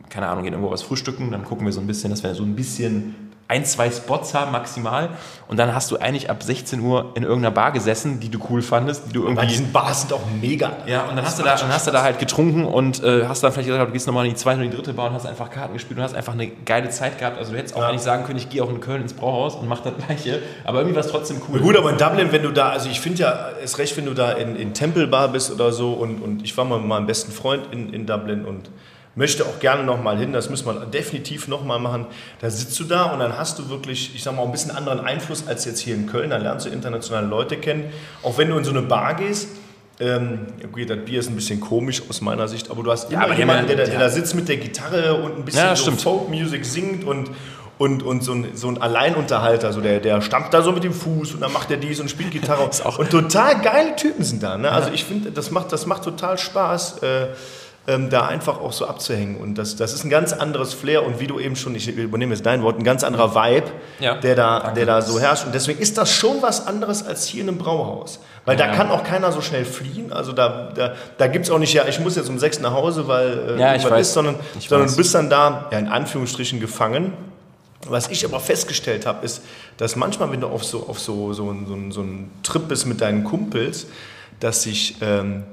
keine Ahnung, gehen irgendwo was frühstücken, dann gucken wir so ein bisschen, dass wir so ein bisschen ein, zwei Spots haben maximal und dann hast du eigentlich ab 16 Uhr in irgendeiner Bar gesessen, die du cool fandest, die du irgendwie... Weil diesen Bars sind auch mega. Ja, und dann hast, du da, dann hast du da halt getrunken und äh, hast dann vielleicht gesagt, du gehst nochmal in die zweite oder die dritte Bar und hast einfach Karten gespielt und hast einfach eine geile Zeit gehabt. Also du hättest auch Ja. eigentlich sagen können, ich gehe auch in Köln ins Brauhaus und mach das gleiche, aber irgendwie war es trotzdem cool. Gut, aber in Dublin, wenn du da, also ich finde ja, ist recht, wenn du da in, in Temple Bar bist oder so und, und ich war mal mit meinem besten Freund in, in Dublin und möchte auch gerne nochmal hin, das müssen wir definitiv nochmal machen. Da sitzt du da und dann hast du wirklich, ich sag mal, ein bisschen anderen Einfluss als jetzt hier in Köln, dann lernst du internationale Leute kennen. Auch wenn du in so eine Bar gehst, ähm, okay, das Bier ist ein bisschen komisch aus meiner Sicht, aber du hast immer die jemanden, der, ja- da- der da sitzt mit der Gitarre und ein bisschen Ja, so. Folk-Music singt und, und, und so, ein, so ein Alleinunterhalter, so der, der stampft da so mit dem Fuß und dann macht er dies und spielt Gitarre. und total geile Typen sind da. Ne? Also ich finde, das macht, das macht total Spaß. Äh, ähm, da einfach auch so abzuhängen. Und das, das ist ein ganz anderes Flair und wie du eben schon, ich übernehme jetzt dein Wort, ein ganz anderer Vibe, Ja, der, da, danke. der da so herrscht. Und deswegen ist das schon was anderes als hier in einem Brauhaus. Weil da Ja. kann auch keiner so schnell fliehen. Also da, da, da gibt es auch nicht, ja, ich muss jetzt um sechs nach Hause, weil äh, Ja, ich irgendwas ist, sondern, Ich sondern weiß. du bist dann da, ja, in Anführungsstrichen gefangen. Was ich aber festgestellt habe, ist, dass manchmal, wenn du auf so, auf so, so, so, so, so einen Trip bist mit deinen Kumpels, dass sich ähm,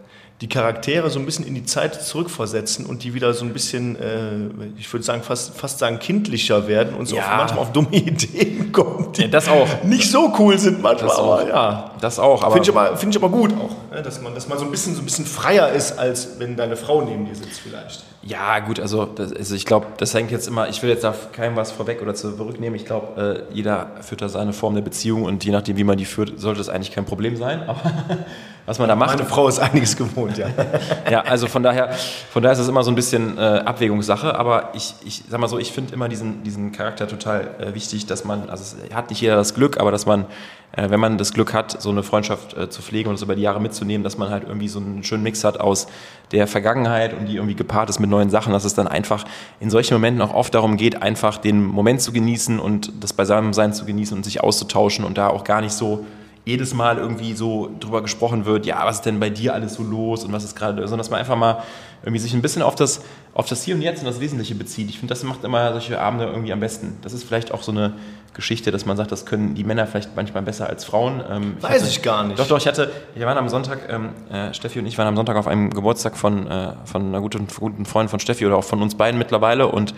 die Charaktere so ein bisschen in die Zeit zurückversetzen und die wieder so ein bisschen, äh, ich würde sagen, fast, fast sagen, kindlicher werden und so Ja. manchmal auf dumme Ideen kommen, die Ja, das auch. nicht so cool sind manchmal, Das auch. aber ja. Das auch, aber... Finde ich, aber, find ich aber gut auch, dass, man, dass man so ein, bisschen, so ein bisschen freier ist, als wenn deine Frau neben dir sitzt vielleicht. Ja, gut, also, das, also ich glaube, das hängt jetzt immer, ich will jetzt da keinem was vorweg oder zurücknehmen. Ich glaube, äh, jeder führt da seine Form der Beziehung und je nachdem, wie man die führt, sollte das eigentlich kein Problem sein. Aber was man da macht, Meine Frau ist einiges gewohnt, ja. ja, also von daher, von daher ist es immer so ein bisschen äh, Abwägungssache, aber ich, ich sag mal so, ich finde immer diesen, diesen Charakter total äh, wichtig, dass man, also es hat nicht jeder das Glück, aber dass man, äh, wenn man das Glück hat, so eine Freundschaft äh, zu pflegen und es über die Jahre mitzunehmen, dass man halt irgendwie so einen schönen Mix hat aus der Vergangenheit und die irgendwie gepaart ist mit neuen Sachen, dass es dann einfach in solchen Momenten auch oft darum geht, einfach den Moment zu genießen und das Beisammensein zu genießen und sich auszutauschen und da auch gar nicht so jedes Mal irgendwie so drüber gesprochen wird, ja, was ist denn bei dir alles so los und was ist gerade, sondern dass man einfach mal irgendwie sich ein bisschen auf das, auf das Hier und Jetzt und das Wesentliche bezieht. Ich finde, das macht immer solche Abende irgendwie am besten. Das ist vielleicht auch so eine Geschichte, dass man sagt, das können die Männer vielleicht manchmal besser als Frauen. Ähm, Weiß hatte- ich gar nicht. Doch, doch, ich hatte, wir waren am Sonntag, ähm, äh, Steffi und ich waren am Sonntag auf einem Geburtstag von, äh, von einer guten, guten Freundin von Steffi oder auch von uns beiden mittlerweile und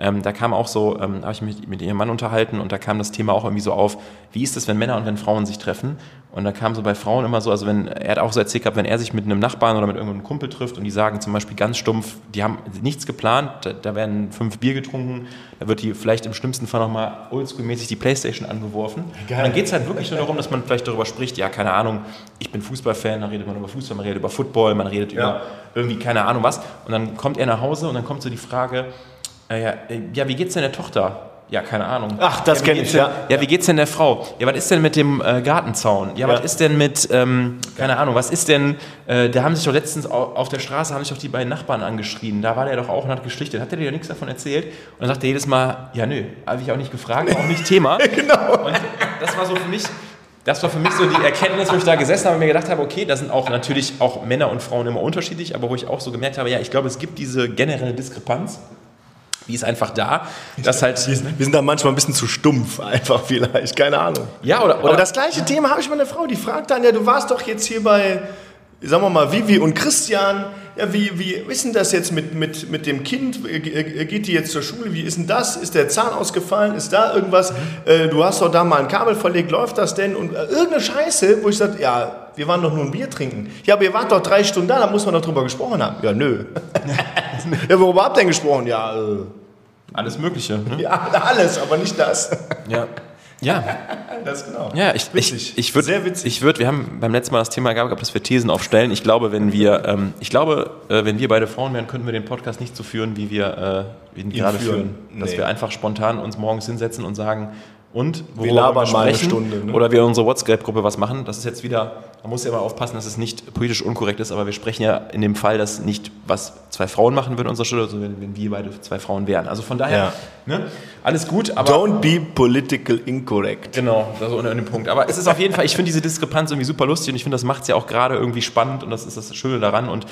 ähm, da kam auch so, ähm, habe ich mich mit ihrem Mann unterhalten und da kam das Thema auch irgendwie so auf, wie ist es, wenn Männer und wenn Frauen sich treffen? Und da kam so bei Frauen immer so, also wenn, er hat auch so erzählt gehabt, wenn er sich mit einem Nachbarn oder mit irgendeinem Kumpel trifft und die sagen zum Beispiel ganz stumpf, die haben nichts geplant, da, da werden fünf Bier getrunken, da wird die vielleicht im schlimmsten Fall nochmal oldschool-mäßig die Playstation angeworfen. Und dann geht es halt wirklich nur darum, dass man vielleicht darüber spricht, ja, keine Ahnung, ich bin Fußballfan, dann redet man über Fußball, man redet über Football, man redet Ja. über irgendwie keine Ahnung was. Und dann kommt er nach Hause und dann kommt so die Frage, ja, äh, ja, wie geht's denn der Tochter? Ja, keine Ahnung. Ach, das ja, wie kenn geht's ich, denn, ja. Ja, wie geht's denn der Frau? Ja, was ist denn mit dem äh, Gartenzaun? Ja, Ja. was ist denn mit, ähm, keine Ahnung, was ist denn, äh, da haben sich doch letztens au- auf der Straße, haben sich doch die beiden Nachbarn angeschrien, da war der doch auch und hat geschlichtet. Hat der dir ja nichts davon erzählt? Und dann sagt er jedes Mal, ja, nö, habe ich auch nicht gefragt, auch nicht Thema. genau. Und das war so für mich, das war für mich so die Erkenntnis, wo ich da gesessen habe und mir gedacht habe, okay, da sind auch natürlich auch Männer und Frauen immer unterschiedlich, aber wo ich auch so gemerkt habe, ja, ich glaube, es gibt diese generelle Diskrepanz, die ist einfach da, dass halt, Wir sind, wir sind da manchmal ein bisschen zu stumpf, einfach vielleicht, keine Ahnung. ja, oder, Aber oder das gleiche Thema habe ich meine Frau, die fragt dann, ja, du warst doch jetzt hier bei, sagen wir mal, Vivi und Christian, ja, wie, wie ist denn das jetzt mit, mit, mit dem Kind? Äh, äh, Geht die jetzt zur Schule? Wie ist denn das? Ist der Zahn ausgefallen? Ist da irgendwas? Äh, du hast doch da mal ein Kabel verlegt, läuft das denn? Und äh, irgendeine Scheiße, wo ich sage, ja, wir waren doch nur ein Bier trinken. Ja, aber ihr wart doch drei Stunden da, da muss man doch drüber gesprochen haben. Ja, nö. ja, worüber habt ihr denn gesprochen? Ja, äh, alles Mögliche. Ne? ja, alles, aber nicht das. Ja. Ja, Das genau. ja, ich, Witzig. ich, ich würde, Sehr witzig. ich würde, wir haben beim letzten Mal das Thema gehabt, dass wir Thesen aufstellen. Ich glaube, wenn wir, ähm, ich glaube, äh, wenn wir beide Frauen wären, könnten wir den Podcast nicht so führen, wie wir äh, ihn gerade führen. führen. Dass Nee. wir einfach spontan uns morgens hinsetzen und sagen, und wir labern mal eine Stunde. Ne? Oder wir unsere WhatsApp-Gruppe was machen. Das ist jetzt wieder, man muss ja mal aufpassen, dass es nicht politisch unkorrekt ist, aber wir sprechen ja in dem Fall, dass nicht was zwei Frauen machen würden an unserer Stelle, sondern wenn, wenn wir beide zwei Frauen wären. Also von daher, ja. ne, alles gut. Aber Don't be political incorrect. Genau, das ist unter dem Punkt. Aber es ist auf jeden Fall, ich finde diese Diskrepanz irgendwie super lustig und ich finde, das macht es ja auch gerade irgendwie spannend und das ist das Schöne daran. Und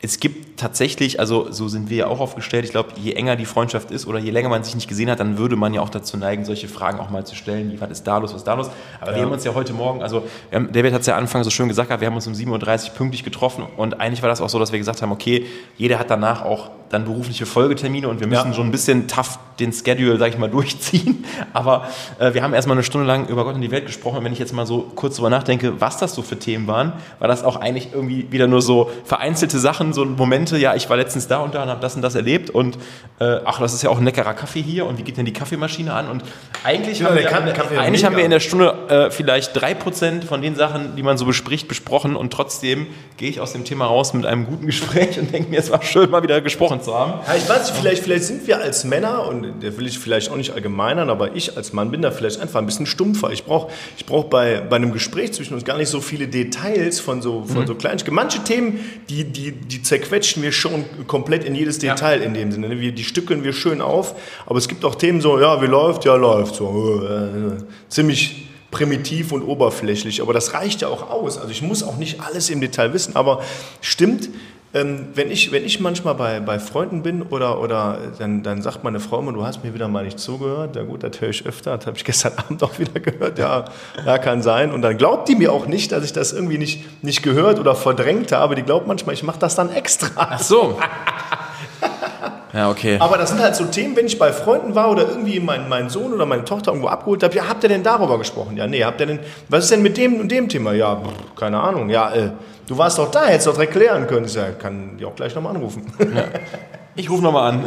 es gibt tatsächlich, also so sind wir ja auch aufgestellt, ich glaube, je enger die Freundschaft ist oder je länger man sich nicht gesehen hat, dann würde man ja auch dazu neigen, solche Fragen auch mal zu stellen, wie was ist da los, was ist da los. Aber ja. wir haben uns ja heute Morgen, also haben, David hat es ja Anfang so schön gesagt, wir haben uns um 7.30 Uhr pünktlich getroffen und eigentlich war das auch so, dass wir gesagt haben, okay, jeder hat danach auch dann berufliche Folgetermine und wir müssen ja. schon ein bisschen tough den Schedule, sag ich mal, durchziehen. Aber äh, wir haben erstmal eine Stunde lang über Gott und die Welt gesprochen. Und wenn ich jetzt mal so kurz drüber nachdenke, was das so für Themen waren, war das auch eigentlich irgendwie wieder nur so vereinzelte Sachen, so Momente, ja, ich war letztens da und da und habe das und das erlebt und äh, ach, das ist ja auch ein leckerer Kaffee hier und wie geht denn die Kaffeemaschine an? Und eigentlich, ja, haben, wir, Kaffee eigentlich haben wir in der Stunde äh, vielleicht drei Prozent von den Sachen, die man so bespricht, besprochen und trotzdem gehe ich aus dem Thema raus mit einem guten Gespräch und denke mir, es war schön, mal wieder gesprochen zu haben. Ja, ich weiß, vielleicht, vielleicht sind wir als Männer, und der will ich vielleicht auch nicht allgemeinern, aber ich als Mann bin da vielleicht einfach ein bisschen stumpfer. Ich brauche ich brauch bei, bei einem Gespräch zwischen uns gar nicht so viele Details von so, von mhm. so kleinen. Manche Themen, die, die, die zerquetschen wir schon komplett in jedes Detail ja. in dem Sinne. Wir, die stückeln wir schön auf, aber es gibt auch Themen so, ja, wie läuft? Ja, läuft. So, äh, ziemlich primitiv und oberflächlich, aber das reicht ja auch aus. Also ich muss auch nicht alles im Detail wissen, aber stimmt, ähm, wenn, ich, wenn ich manchmal bei, bei Freunden bin oder, oder dann, dann sagt meine Frau immer, du hast mir wieder mal nicht zugehört. Ja gut, das höre ich öfter, das habe ich gestern Abend auch wieder gehört. Ja, ja, kann sein. Und dann glaubt die mir auch nicht, dass ich das irgendwie nicht, nicht gehört oder verdrängt habe. Die glaubt manchmal, ich mache das dann extra. Ach so. Ja, okay. Aber das sind halt so Themen, wenn ich bei Freunden war oder irgendwie meinen mein Sohn oder meine Tochter irgendwo abgeholt habe, ja, habt ihr denn darüber gesprochen? Ja, nee, habt ihr denn, was ist denn mit dem und dem Thema? Ja, keine Ahnung, ja, äh, du warst doch da, hättest doch direkt klären können. Ich sage, kann die auch gleich nochmal anrufen. Ja. Ich rufe nochmal an.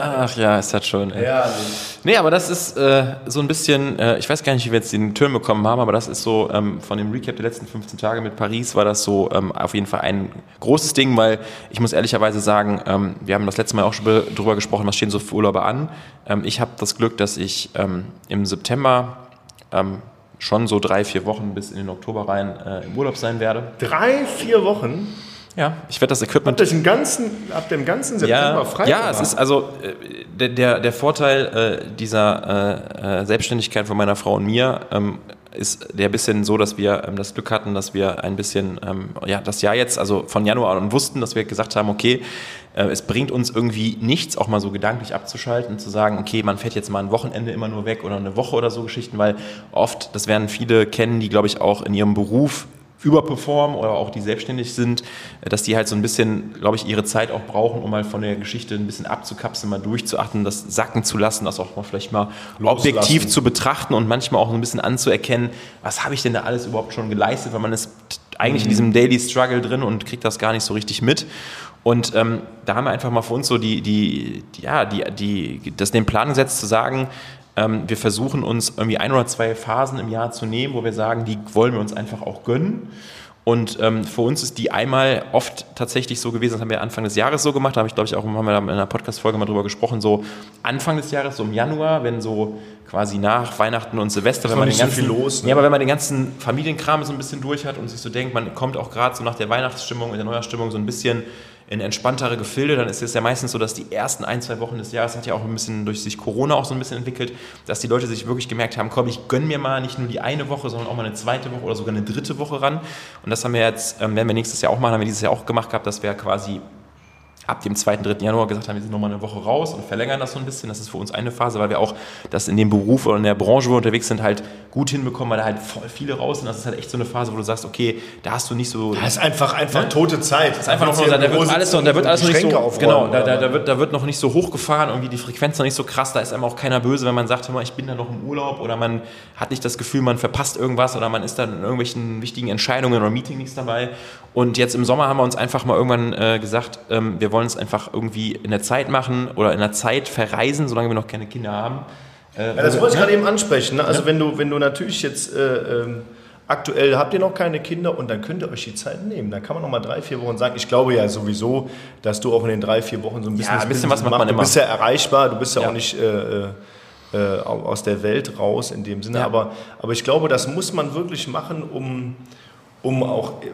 Ach ja, ist das schön. Ey. Ja, nee. nee, aber das ist äh, so ein bisschen, äh, ich weiß gar nicht, wie wir jetzt den Turn bekommen haben, aber das ist so, ähm, von dem Recap der letzten 15 Tage mit Paris war das so ähm, auf jeden Fall ein großes Ding, weil ich muss ehrlicherweise sagen, ähm, wir haben das letzte Mal auch schon drüber gesprochen, was stehen so für Urlaube an. Ähm, ich habe das Glück, dass ich ähm, im September ähm, schon so drei, vier Wochen bis in den Oktober rein äh, im Urlaub sein werde. Drei, vier Wochen? Ja, ich werde das Equipment. Den ganzen, ab dem ganzen September ja, frei? Ja, es ist also äh, der, der Vorteil äh, dieser äh, äh, Selbstständigkeit von meiner Frau und mir ähm, ist der bisschen so, dass wir ähm, das Glück hatten, dass wir ein bisschen, ähm, ja, das Jahr jetzt, also von Januar an wussten, dass wir gesagt haben, okay, äh, es bringt uns irgendwie nichts, auch mal so gedanklich abzuschalten, zu sagen, okay, man fährt jetzt mal ein Wochenende immer nur weg oder eine Woche oder so Geschichten, weil oft, das werden viele kennen, die, glaube ich, auch in ihrem Beruf überperformen oder auch die selbstständig sind, dass die halt so ein bisschen, glaube ich, ihre Zeit auch brauchen, um mal von der Geschichte ein bisschen abzukapseln, mal durchzuachten, das sacken zu lassen, das auch mal vielleicht mal Loslassen. objektiv zu betrachten und manchmal auch so ein bisschen anzuerkennen, was habe ich denn da alles überhaupt schon geleistet, weil man ist eigentlich mhm. in diesem Daily Struggle drin und kriegt das gar nicht so richtig mit. Und ähm, da haben wir einfach mal für uns so die, die, die ja, die, die, das den Plan gesetzt zu sagen, wir versuchen uns irgendwie ein oder zwei Phasen im Jahr zu nehmen, wo wir sagen, die wollen wir uns einfach auch gönnen. Und ähm, für uns ist die einmal oft tatsächlich so gewesen, das haben wir Anfang des Jahres so gemacht, da habe ich glaube ich auch haben wir in einer Podcast-Folge mal drüber gesprochen, so Anfang des Jahres, so im Januar, wenn so quasi nach Weihnachten und Silvester, wenn man den ganzen, so los, ne? ja, aber wenn man den ganzen Familienkram so ein bisschen durch hat und sich so denkt, man kommt auch gerade so nach der Weihnachtsstimmung, in der Neujahrsstimmung so ein bisschen in entspanntere Gefilde, dann ist es ja meistens so, dass die ersten ein, zwei Wochen des Jahres hat ja auch ein bisschen durch sich Corona auch so ein bisschen entwickelt, dass die Leute sich wirklich gemerkt haben, komm, ich gönne mir mal nicht nur die eine Woche, sondern auch mal eine zweite Woche oder sogar eine dritte Woche ran. Und das haben wir jetzt, ähm, werden wir nächstes Jahr auch machen, haben wir dieses Jahr auch gemacht gehabt, dass wir quasi ab dem 2., 3. Januar gesagt haben, wir sind nochmal eine Woche raus und verlängern das so ein bisschen. Das ist für uns eine Phase, weil wir auch das in dem Beruf oder in der Branche, wo wir unterwegs sind, halt gut hinbekommen, weil da halt voll viele raus sind. Das ist halt echt so eine Phase, wo du sagst, okay, da hast du nicht so... Das ist einfach, einfach ne? tote Zeit. Das ist einfach noch, da, da wird alles noch, da wird alles noch nicht so... Genau, da, da, da, wird, da wird noch nicht so hochgefahren, irgendwie die Frequenz noch nicht so krass. Da ist einem auch keiner böse, wenn man sagt, ich bin da noch im Urlaub oder man hat nicht das Gefühl, man verpasst irgendwas oder man ist dann in irgendwelchen wichtigen Entscheidungen oder Meetings dabei. Und jetzt im Sommer haben wir uns einfach mal irgendwann äh, gesagt, ähm, wir wollen es einfach irgendwie in der Zeit machen oder in der Zeit verreisen, solange wir noch keine Kinder haben. Äh, ja, das wollte ich gerade eben ansprechen. Ne? Also ja. wenn du, wenn du natürlich jetzt äh, ähm, aktuell habt ihr noch keine Kinder und dann könnt ihr euch die Zeit nehmen. Dann kann man noch mal drei, vier Wochen sagen. Ich glaube ja sowieso, dass du auch in den drei, vier Wochen so ein bisschen, ja, ein bisschen was macht man immer. Du bist ja erreichbar, du bist ja, ja. auch nicht äh, äh aus der Welt raus in dem Sinne. Aber, aber ich glaube, das muss man wirklich machen, um um auch, äh,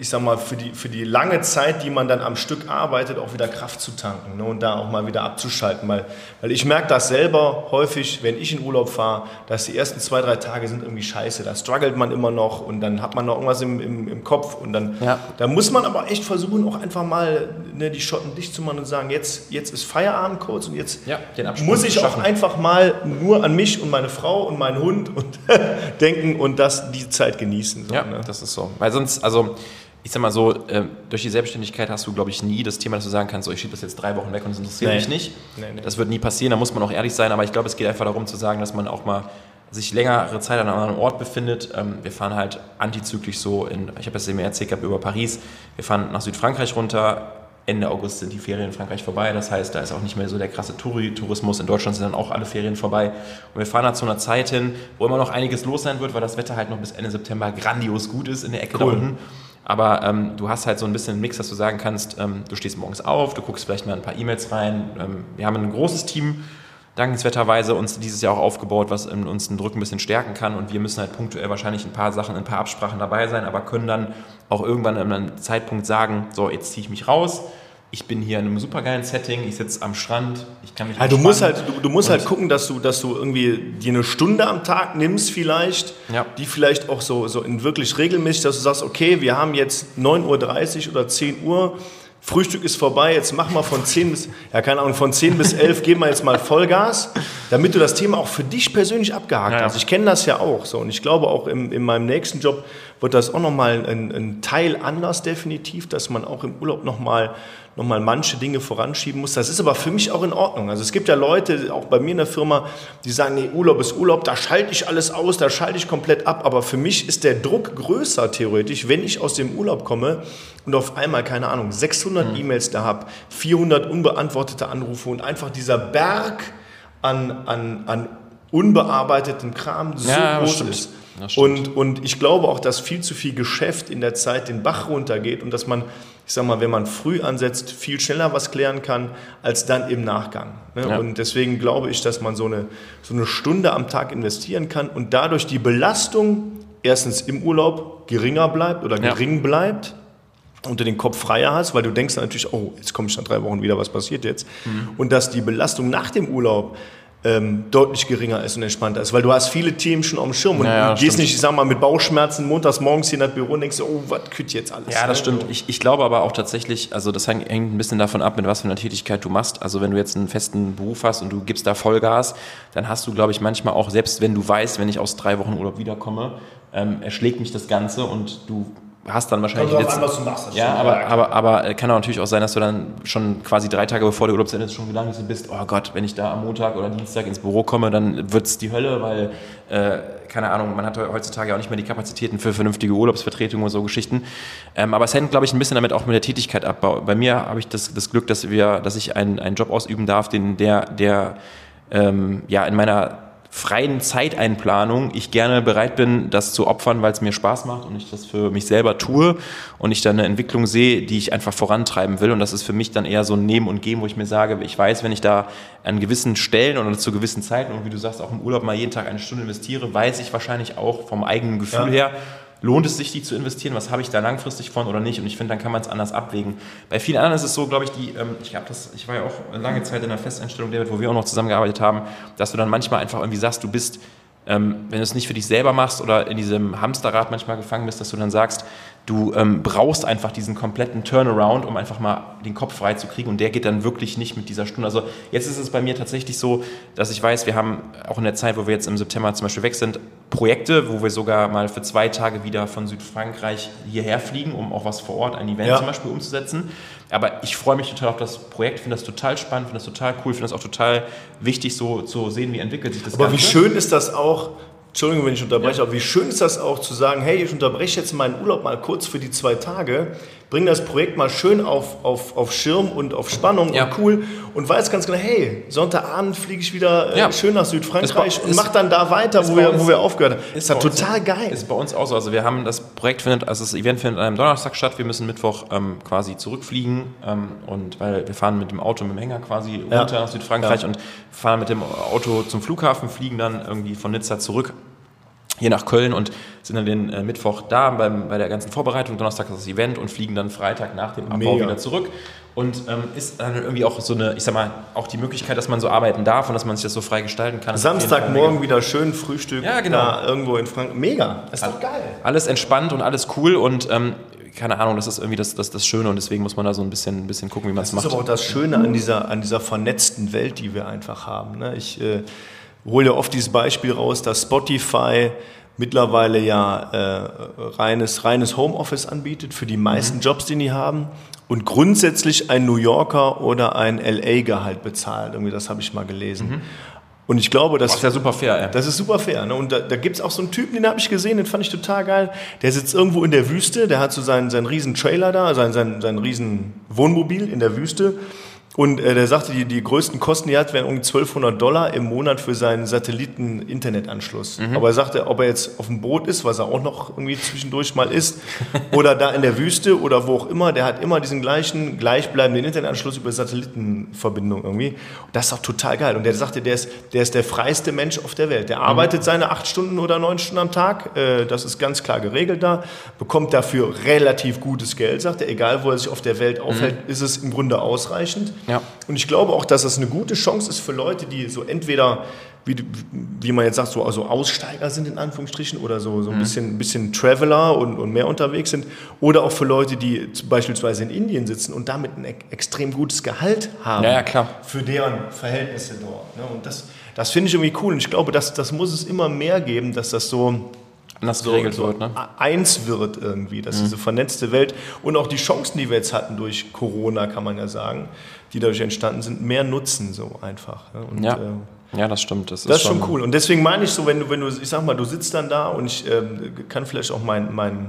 ich sag mal, für die, für die lange Zeit, die man dann am Stück arbeitet, auch wieder Kraft zu tanken ne, und da auch mal wieder abzuschalten. Weil, weil ich merke das selber häufig, wenn ich in Urlaub fahre, dass die ersten zwei, drei Tage sind irgendwie scheiße. Da struggelt man immer noch und dann hat man noch irgendwas im, im, im Kopf und dann ja. da muss man aber echt versuchen, auch einfach mal ne, die Schotten dicht zu machen und sagen, jetzt, jetzt ist Feierabend kurz und jetzt ja, muss ich auch einfach mal nur an mich und meine Frau und meinen Hund und denken und das die Zeit genießen. So, ja, ne? das ist so. Weil sonst, also ich sag mal so, äh, durch die Selbstständigkeit hast du, glaube ich, nie das Thema, dass du sagen kannst, so, ich schiebe das jetzt drei Wochen weg und es interessiert nee. mich nicht. Nee, nee. Das wird nie passieren, da muss man auch ehrlich sein, aber ich glaube, es geht einfach darum zu sagen, dass man auch mal sich längere Zeit an einem anderen Ort befindet. Ähm, wir fahren halt antizyklisch so in, ich habe das eben erzählt gehabt über Paris, wir fahren nach Südfrankreich runter, Ende August sind die Ferien in Frankreich vorbei. Das heißt, da ist auch nicht mehr so der krasse Tourismus. In Deutschland sind dann auch alle Ferien vorbei. Und wir fahren da zu einer Zeit hin, wo immer noch einiges los sein wird, weil das Wetter halt noch bis Ende September grandios gut ist in der Ecke cool. da unten. Aber ähm, du hast halt so ein bisschen einen Mix, dass du sagen kannst, ähm, du stehst morgens auf, du guckst vielleicht mal ein paar E-Mails rein. Ähm, wir haben ein großes Team, dankenswerterweise uns dieses Jahr auch aufgebaut, was uns den Druck ein bisschen stärken kann. Und wir müssen halt punktuell wahrscheinlich ein paar Sachen, ein paar Absprachen dabei sein, aber können dann auch irgendwann an einem Zeitpunkt sagen, so, jetzt ziehe ich mich raus ich bin hier in einem supergeilen Setting, ich sitze am Strand, ich kann mich ja, du musst halt du, du musst halt gucken, dass du dass du irgendwie dir eine Stunde am Tag nimmst vielleicht, ja. die vielleicht auch so so in wirklich regelmäßig, dass du sagst, okay, wir haben jetzt 9:30 Uhr oder 10 Uhr Frühstück ist vorbei, jetzt machen wir von 10 bis, ja keine Ahnung, von 10 bis 11 geben wir jetzt mal Vollgas, damit du das Thema auch für dich persönlich abgehakt ja, hast. Ich kenne das ja auch so und ich glaube auch im, in meinem nächsten Job wird das auch nochmal ein, ein Teil anders definitiv, dass man auch im Urlaub nochmal nochmal manche Dinge voranschieben muss. Das ist aber für mich auch in Ordnung. Also es gibt ja Leute, auch bei mir in der Firma, die sagen, nee, Urlaub ist Urlaub, da schalte ich alles aus, da schalte ich komplett ab. Aber für mich ist der Druck größer theoretisch, wenn ich aus dem Urlaub komme und auf einmal, keine Ahnung, 600 mhm. E-Mails da habe, 400 unbeantwortete Anrufe und einfach dieser Berg an, an, an unbearbeiteten Kram so ja, groß ist. Und, und ich glaube auch, dass viel zu viel Geschäft in der Zeit den Bach runtergeht und dass man ich sag mal, wenn man früh ansetzt, viel schneller was klären kann, als dann im Nachgang. Ne? Ja. Und deswegen glaube ich, dass man so eine, so eine Stunde am Tag investieren kann und dadurch die Belastung erstens im Urlaub geringer bleibt oder gering ja. bleibt unter den Kopf freier hast, weil du denkst natürlich, oh, jetzt komme ich nach drei Wochen wieder, was passiert jetzt? Mhm. Und dass die Belastung nach dem Urlaub ähm, deutlich geringer ist und entspannter ist, weil du hast viele Themen schon auf dem Schirm und ja, du gehst stimmt. nicht, ich sag mal, mit Bauchschmerzen montags morgens hier in das Büro und denkst, oh, was kütt jetzt alles? Ja, das ne? stimmt. Ich, ich glaube aber auch tatsächlich, also das hängt ein bisschen davon ab, mit was für einer Tätigkeit du machst. Also wenn du jetzt einen festen Beruf hast und du gibst da Vollgas, dann hast du, glaube ich, manchmal auch, selbst wenn du weißt, wenn ich aus drei Wochen Urlaub wiederkomme, ähm, erschlägt mich das Ganze und du hast dann wahrscheinlich also an, was du machst, ja, aber, aber, aber äh, kann auch natürlich auch sein, dass du dann schon quasi drei Tage bevor der Urlaubsende schon gelangt bist, oh Gott, wenn ich da am Montag oder Dienstag ins Büro komme, dann wird es die Hölle, weil, äh, keine Ahnung, man hat heutzutage auch nicht mehr die Kapazitäten für vernünftige Urlaubsvertretungen und so Geschichten. Ähm, aber es hängt, glaube ich, ein bisschen damit auch mit der Tätigkeit ab. Bei mir habe ich das, das Glück, dass wir, dass ich einen, einen Job ausüben darf, den, der, der ähm, ja in meiner freien Zeiteinplanung ich gerne bereit bin, das zu opfern, weil es mir Spaß macht und ich das für mich selber tue und ich dann eine Entwicklung sehe, die ich einfach vorantreiben will. Und das ist für mich dann eher so ein Nehmen und Geben, wo ich mir sage, ich weiß, wenn ich da an gewissen Stellen oder zu gewissen Zeiten und wie du sagst, auch im Urlaub mal jeden Tag eine Stunde investiere, weiß ich wahrscheinlich auch vom eigenen Gefühl ja. her, lohnt es sich, die zu investieren? Was habe ich da langfristig von oder nicht? Und ich finde, dann kann man es anders abwägen. Bei vielen anderen ist es so, glaube ich, die, ähm, ich habe das, ich war ja auch lange Zeit in der Festeinstellung, David, wo wir auch noch zusammengearbeitet haben, dass du dann manchmal einfach irgendwie sagst, du bist ähm, wenn du es nicht für dich selber machst oder in diesem Hamsterrad manchmal gefangen bist, dass du dann sagst, du ähm, brauchst einfach diesen kompletten Turnaround, um einfach mal den Kopf frei zu kriegen und der geht dann wirklich nicht mit dieser Stunde. Also jetzt ist es bei mir tatsächlich so, dass ich weiß, wir haben auch in der Zeit, wo wir jetzt im September zum Beispiel weg sind, Projekte, wo wir sogar mal für zwei Tage wieder von Südfrankreich hierher fliegen, um auch was vor Ort, ein Event ja. zum Beispiel umzusetzen. Aber ich freue mich total auf das Projekt, finde das total spannend, finde das total cool, finde das auch total wichtig, so zu sehen, wie entwickelt sich das Aber Ganze. wie schön ist das auch, Entschuldigung, wenn ich unterbreche, ja. aber wie schön ist das auch zu sagen, hey, ich unterbreche jetzt meinen Urlaub mal kurz für die zwei Tage, bringen das Projekt mal schön auf, auf, auf Schirm und auf Spannung Ja. und cool und weiß ganz genau, hey, Sonntagabend fliege ich wieder äh, Ja. schön nach Ist Südfrankreich und ist- mach dann da weiter, ist wo wir, wo wir aufgehört haben. Ist, ja uns- total geil. Ist bei uns auch so. Also wir haben das Projekt findet, also das Event findet an einem Donnerstag statt. Wir müssen Mittwoch ähm, quasi zurückfliegen ähm, und weil wir fahren mit dem Auto mit dem Hänger quasi Ja. runter nach Südfrankreich Ja. und fahren mit dem Auto zum Flughafen, fliegen dann irgendwie von Nizza zurück hier nach Köln und sind dann den äh, Mittwoch da beim, bei der ganzen Vorbereitung. Donnerstag ist das Event und fliegen dann Freitag nach dem Abbau Mega. wieder zurück. Und ähm, ist dann irgendwie auch so eine, ich sag mal, auch die Möglichkeit, dass man so arbeiten darf und dass man sich das so frei gestalten kann. Samstagmorgen wieder schön Frühstück Ja, genau. da irgendwo in Frankreich. Mega, ist doch geil. alles entspannt und alles cool und ähm, keine Ahnung, das ist irgendwie das, das, das Schöne und deswegen muss man da so ein bisschen, ein bisschen gucken, wie man es Das macht. ist aber auch das Schöne an dieser, an dieser vernetzten Welt, die wir einfach haben. Ne? Ich äh, hole ja oft dieses Beispiel raus, dass Spotify mittlerweile ja äh, reines, reines Homeoffice anbietet für die meisten Mhm. Jobs, die die haben und grundsätzlich ein New Yorker oder ein LA-Gehalt bezahlt. Irgendwie, das habe ich mal gelesen. Und ich glaube, dass Das ist ja super fair, ey. das ist super fair. Ne? Und da, da gibt es auch so einen Typen, den habe ich gesehen, den fand ich total geil. Der sitzt irgendwo in der Wüste, der hat so seinen, seinen riesen Trailer da, sein, sein, sein riesen Wohnmobil in der Wüste. Und äh, der sagte, die, die größten Kosten, die er hat, wären um 1200 Dollar im Monat für seinen Satelliten-Internetanschluss. Aber er sagte, ob er jetzt auf dem Boot ist, was er auch noch irgendwie zwischendurch mal ist, oder da in der Wüste oder wo auch immer, der hat immer diesen gleichen, gleichbleibenden Internetanschluss über Satellitenverbindung irgendwie. Und das ist doch total geil. Und der sagte, der ist, der ist der freiste Mensch auf der Welt. Der arbeitet seine acht Stunden oder neun Stunden am Tag. Äh, das ist ganz klar geregelt da. Bekommt dafür relativ gutes Geld, sagt er. Egal, wo er sich auf der Welt aufhält, ist es im Grunde ausreichend. Ja. Und ich glaube auch, dass das eine gute Chance ist für Leute, die so entweder, wie, wie man jetzt sagt, so also Aussteiger sind in Anführungsstrichen oder so, so ein bisschen, bisschen Traveler und, und mehr unterwegs sind. Oder auch für Leute, die beispielsweise in Indien sitzen und damit ein extrem gutes Gehalt haben. Ja, ja, klar. Für deren Verhältnisse dort. Ne? Und das, das finde ich irgendwie cool. Und ich glaube, das, das muss es immer mehr geben, dass das so Anders so, geregelt so wird, ne? eins wird irgendwie, dass diese vernetzte Welt und auch die Chancen, die wir jetzt hatten durch Corona, kann man ja sagen, die dadurch entstanden sind, mehr nutzen so einfach. Und, Ja. äh, Ja, das stimmt. Das, das ist schon cool. Und deswegen meine ich so, wenn du, wenn du, ich sag mal, du sitzt dann da und ich ähm, kann vielleicht auch meinen, mein,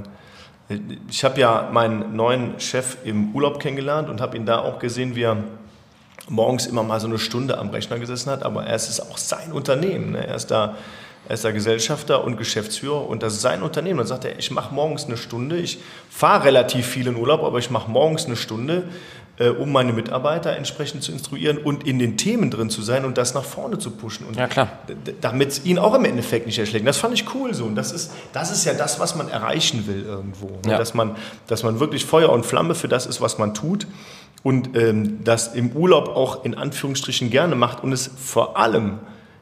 ich habe ja meinen neuen Chef im Urlaub kennengelernt und habe ihn da auch gesehen, wie er morgens immer mal so eine Stunde am Rechner gesessen hat, aber er ist auch sein Unternehmen. Ne? Er ist da, er ist da Gesellschafter und Geschäftsführer und das ist sein Unternehmen. Dann sagt er, ich mache morgens eine Stunde, ich fahre relativ viel in Urlaub, aber ich mache morgens eine Stunde, äh, um meine Mitarbeiter entsprechend zu instruieren und in den Themen drin zu sein und das nach vorne zu pushen. Und Ja, klar. damit es ihn auch im Endeffekt nicht erschlägt. Das fand ich cool so. Und das ist, das ist ja das, was man erreichen will irgendwo. ne? Ja. Dass, man, dass man wirklich Feuer und Flamme für das ist, was man tut. Und ähm, das im Urlaub auch in Anführungsstrichen gerne macht und es vor allem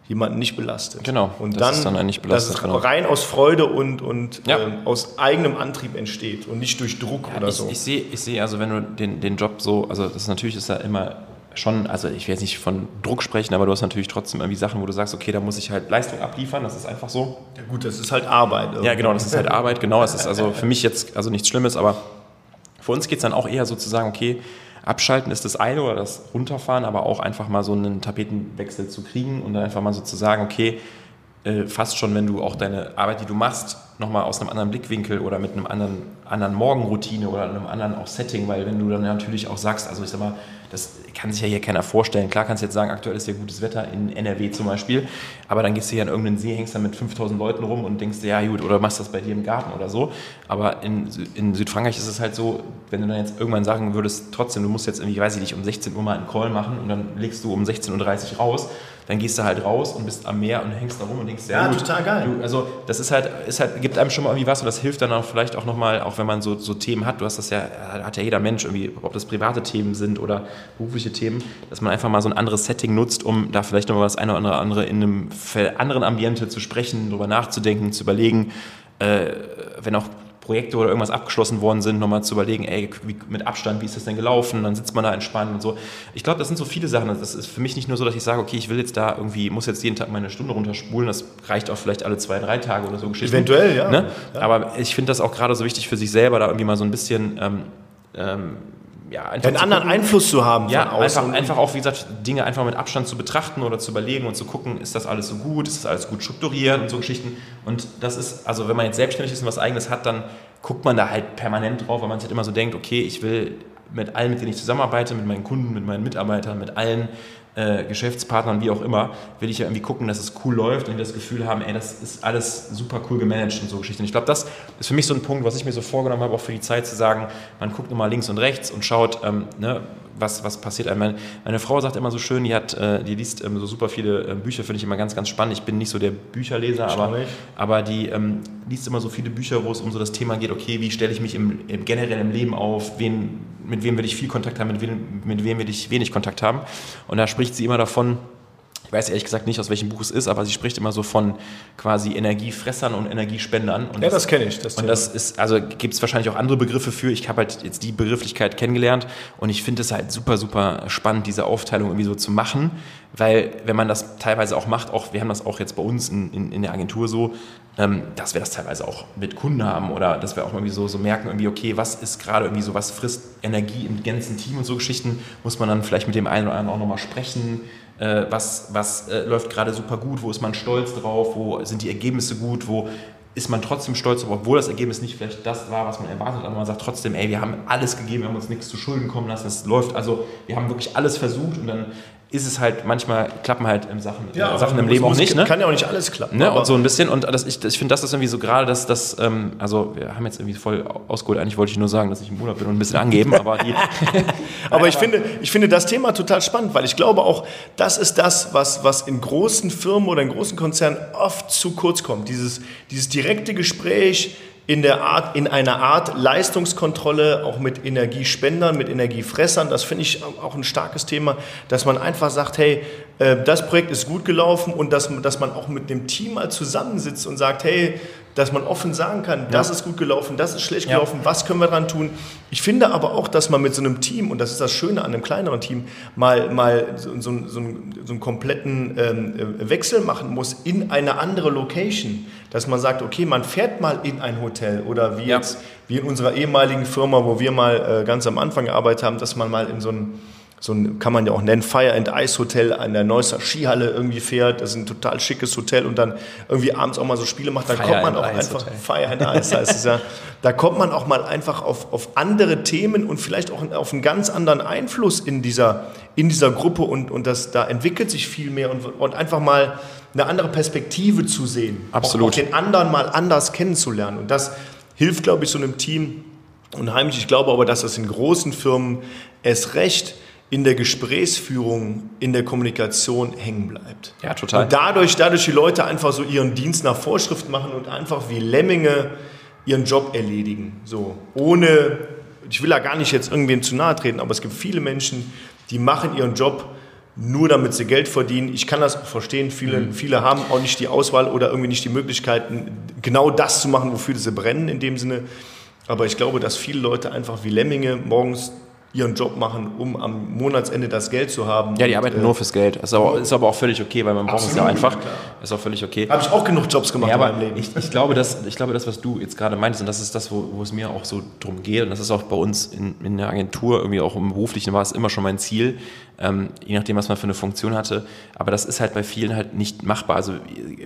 jemanden nicht belastet. Genau, Und das dann, ist dann belastet, Dass es genau. rein aus Freude und, und Ja. ähm, aus eigenem Antrieb entsteht und nicht durch Druck oder ich, so. ich sehe, ich sehe, also wenn du den, den Job so, also das ist natürlich ist ja immer schon, also ich will jetzt nicht von Druck sprechen, aber du hast natürlich trotzdem irgendwie Sachen, wo du sagst, okay, da muss ich halt Leistung abliefern, das ist einfach so. ja, gut, das ist halt Arbeit. Ja, genau, das ist halt Arbeit, genau. Es ist also für mich jetzt also nichts Schlimmes, aber für uns geht es dann auch eher so zu sagen, okay, abschalten ist das eine oder das runterfahren, aber auch einfach mal so einen Tapetenwechsel zu kriegen und dann einfach mal so zu sagen, okay, äh, fast schon, wenn du auch deine Arbeit, die du machst, nochmal aus einem anderen Blickwinkel oder mit einem anderen, anderen Morgenroutine oder einem anderen auch Setting, weil wenn du dann natürlich auch sagst, also ich sag mal, das kann sich ja hier keiner vorstellen. Klar kannst du jetzt sagen, aktuell ist ja gutes Wetter in NRW zum Beispiel, aber dann gehst du hier an irgendeinen See, hängst da mit 5000 Leuten rum und denkst ja gut, oder machst das bei dir im Garten oder so. Aber in, in Südfrankreich ist es halt so, wenn du dann jetzt irgendwann sagen würdest, trotzdem, du musst jetzt irgendwie, weiß ich nicht, um 16 Uhr mal einen Call machen und dann legst du um 16.30 Uhr raus, dann gehst du halt raus und bist am Meer und hängst da rum und denkst, ja, Ja, gut, total geil. Du, also das ist halt, ist halt, gibt einem schon mal irgendwie was und das hilft dann auch vielleicht auch nochmal, auch wenn man so, so Themen hat, du hast das ja, hat ja jeder Mensch irgendwie, ob das private Themen sind oder berufliche Themen, dass man einfach mal so ein anderes Setting nutzt, um da vielleicht nochmal das eine oder andere in einem anderen Ambiente zu sprechen, drüber nachzudenken, zu überlegen, äh, wenn auch Projekte oder irgendwas abgeschlossen worden sind, nochmal zu überlegen, ey, wie, mit Abstand, wie ist das denn gelaufen? Dann sitzt man da entspannt und so. Ich glaube, das sind so viele Sachen. Das ist für mich nicht nur so, dass ich sage, okay, ich will jetzt da irgendwie, muss jetzt jeden Tag meine Stunde runterspulen. Das reicht auch vielleicht alle zwei, drei Tage oder so Geschichten. Eventuell, ja. Ne? Ja. Aber ich finde das auch gerade so wichtig für sich selber, da irgendwie mal so ein bisschen, ähm, ähm, ja, einfach einen anderen gucken. Einfluss zu haben Ja, einfach, einfach auch, wie gesagt, Dinge einfach mit Abstand zu betrachten oder zu überlegen und zu gucken, ist das alles so gut, ist das alles gut strukturiert und so Geschichten. Und das ist, also wenn man jetzt selbstständig ist und was Eigenes hat, dann guckt man da halt permanent drauf, weil man sich halt immer so denkt, okay, ich will mit allen, mit denen ich zusammenarbeite, mit meinen Kunden, mit meinen Mitarbeitern, mit allen äh, Geschäftspartnern, wie auch immer, will ich ja irgendwie gucken, dass es cool läuft und das Gefühl haben, ey, das ist alles super cool gemanagt und so Geschichten. Ich glaube, das ist für mich so ein Punkt, was ich mir so vorgenommen habe, auch für die Zeit zu sagen, man guckt immer links und rechts und schaut, ähm, ne, was, was passiert einem. Meine, meine, Frau sagt immer so schön, die, hat, äh, die liest ähm, so super viele äh, Bücher, finde ich immer ganz, ganz spannend. Ich bin nicht so der Bücherleser, aber, aber die ähm, liest immer so viele Bücher, wo es um so das Thema geht, okay, wie stelle ich mich im, im generell im Leben auf, wen, mit wem will ich viel Kontakt haben, mit wem, mit wem will ich wenig Kontakt haben. Und da spricht sie immer davon, ich weiß ehrlich gesagt nicht, aus welchem Buch es ist, aber sie spricht immer so von quasi Energiefressern und Energiespendern. Und ja, das, das kenne ich. Das und das ist, also gibt es wahrscheinlich auch andere Begriffe für. Ich habe halt jetzt die Begrifflichkeit kennengelernt und ich finde es halt super, super spannend, diese Aufteilung irgendwie so zu machen, weil wenn man das teilweise auch macht, auch wir haben das auch jetzt bei uns in, in, in der Agentur so, ähm, dass wir das teilweise auch mit Kunden haben oder dass wir auch irgendwie so, so merken, irgendwie, okay, was ist gerade irgendwie so, was frisst Energie im ganzen Team und so Geschichten, muss man dann vielleicht mit dem einen oder anderen auch nochmal sprechen äh, was, was äh, läuft gerade super gut, wo ist man stolz drauf, wo sind die Ergebnisse gut, wo ist man trotzdem stolz, obwohl das Ergebnis nicht vielleicht das war, was man erwartet hat, aber man sagt trotzdem, ey, wir haben alles gegeben, wir haben uns nichts zu Schulden kommen lassen, es läuft, also wir haben wirklich alles versucht und dann ist es halt, manchmal klappen halt im Sachen, ja, Sachen im Leben auch nicht. Ne? Kann ja auch nicht alles klappen. Ne? Und so ein bisschen, und das, ich, ich finde, das ist irgendwie so gerade, dass das, ähm, also wir haben jetzt irgendwie voll ausgeholt, eigentlich wollte ich nur sagen, dass ich im Urlaub bin und ein bisschen angeben, aber die. aber ich finde, ich finde das Thema total spannend, weil ich glaube auch, das ist das, was, was in großen Firmen oder in großen Konzernen oft zu kurz kommt. Dieses, dieses direkte Gespräch, in, der Art, in einer Art Leistungskontrolle, auch mit Energiespendern, mit Energiefressern. Das finde ich auch ein starkes Thema, dass man einfach sagt, hey, äh, das Projekt ist gut gelaufen und dass, dass man auch mit dem Team mal zusammensitzt und sagt, hey, dass man offen sagen kann, das ist gut gelaufen, das ist schlecht gelaufen, was können wir dran tun. Ich finde aber auch, dass man mit so einem Team, und das ist das Schöne an einem kleineren Team, mal, mal so, so, so, einen, so einen kompletten ähm, Wechsel machen muss in eine andere Location. Dass man sagt, okay, man fährt mal in ein Hotel oder wie jetzt, wie in unserer ehemaligen Firma, wo wir mal äh, ganz am Anfang gearbeitet haben, dass man mal in so ein so ein, kann man ja auch nennen, Fire and Ice Hotel an der Neusser Skihalle irgendwie fährt. Das ist ein total schickes Hotel und dann irgendwie abends auch mal so Spiele macht. Dann Fire kommt man auch einfach, Hotel. Fire and Ice heißt es ja. Da kommt man auch mal einfach auf, auf andere Themen und vielleicht auch auf einen ganz anderen Einfluss in dieser, in dieser Gruppe und, und das, da entwickelt sich viel mehr und, und einfach mal eine andere Perspektive zu sehen. Absolut. Auch, auch den anderen mal anders kennenzulernen. Und das hilft, glaube ich, so einem Team unheimlich. Ich glaube aber, dass das in großen Firmen es recht in der Gesprächsführung, in der Kommunikation hängen bleibt. Ja, total. Und dadurch, dadurch die Leute einfach so ihren Dienst nach Vorschrift machen und einfach wie Lemminge ihren Job erledigen. So, ohne, ich will da gar nicht jetzt irgendwem zu nahe treten, aber es gibt viele Menschen, die machen ihren Job nur damit sie Geld verdienen. Ich kann das verstehen. Viele, mhm. viele haben auch nicht die Auswahl oder irgendwie nicht die Möglichkeiten, genau das zu machen, wofür sie brennen in dem Sinne. Aber ich glaube, dass viele Leute einfach wie Lemminge morgens ihren Job machen, um am Monatsende das Geld zu haben. Ja, die arbeiten äh, nur fürs Geld. Ist aber, ist aber auch völlig okay, weil man braucht es ja einfach. Klar. Ist auch völlig okay. Habe ich auch genug Jobs gemacht ja, in meinem Leben. Ich, ich, glaube, das, ich glaube, das, was du jetzt gerade meintest, und das ist das, wo, wo es mir auch so drum geht, und das ist auch bei uns in, in der Agentur, irgendwie auch im Beruflichen war es immer schon mein Ziel, ähm, je nachdem, was man für eine Funktion hatte. Aber das ist halt bei vielen halt nicht machbar. Also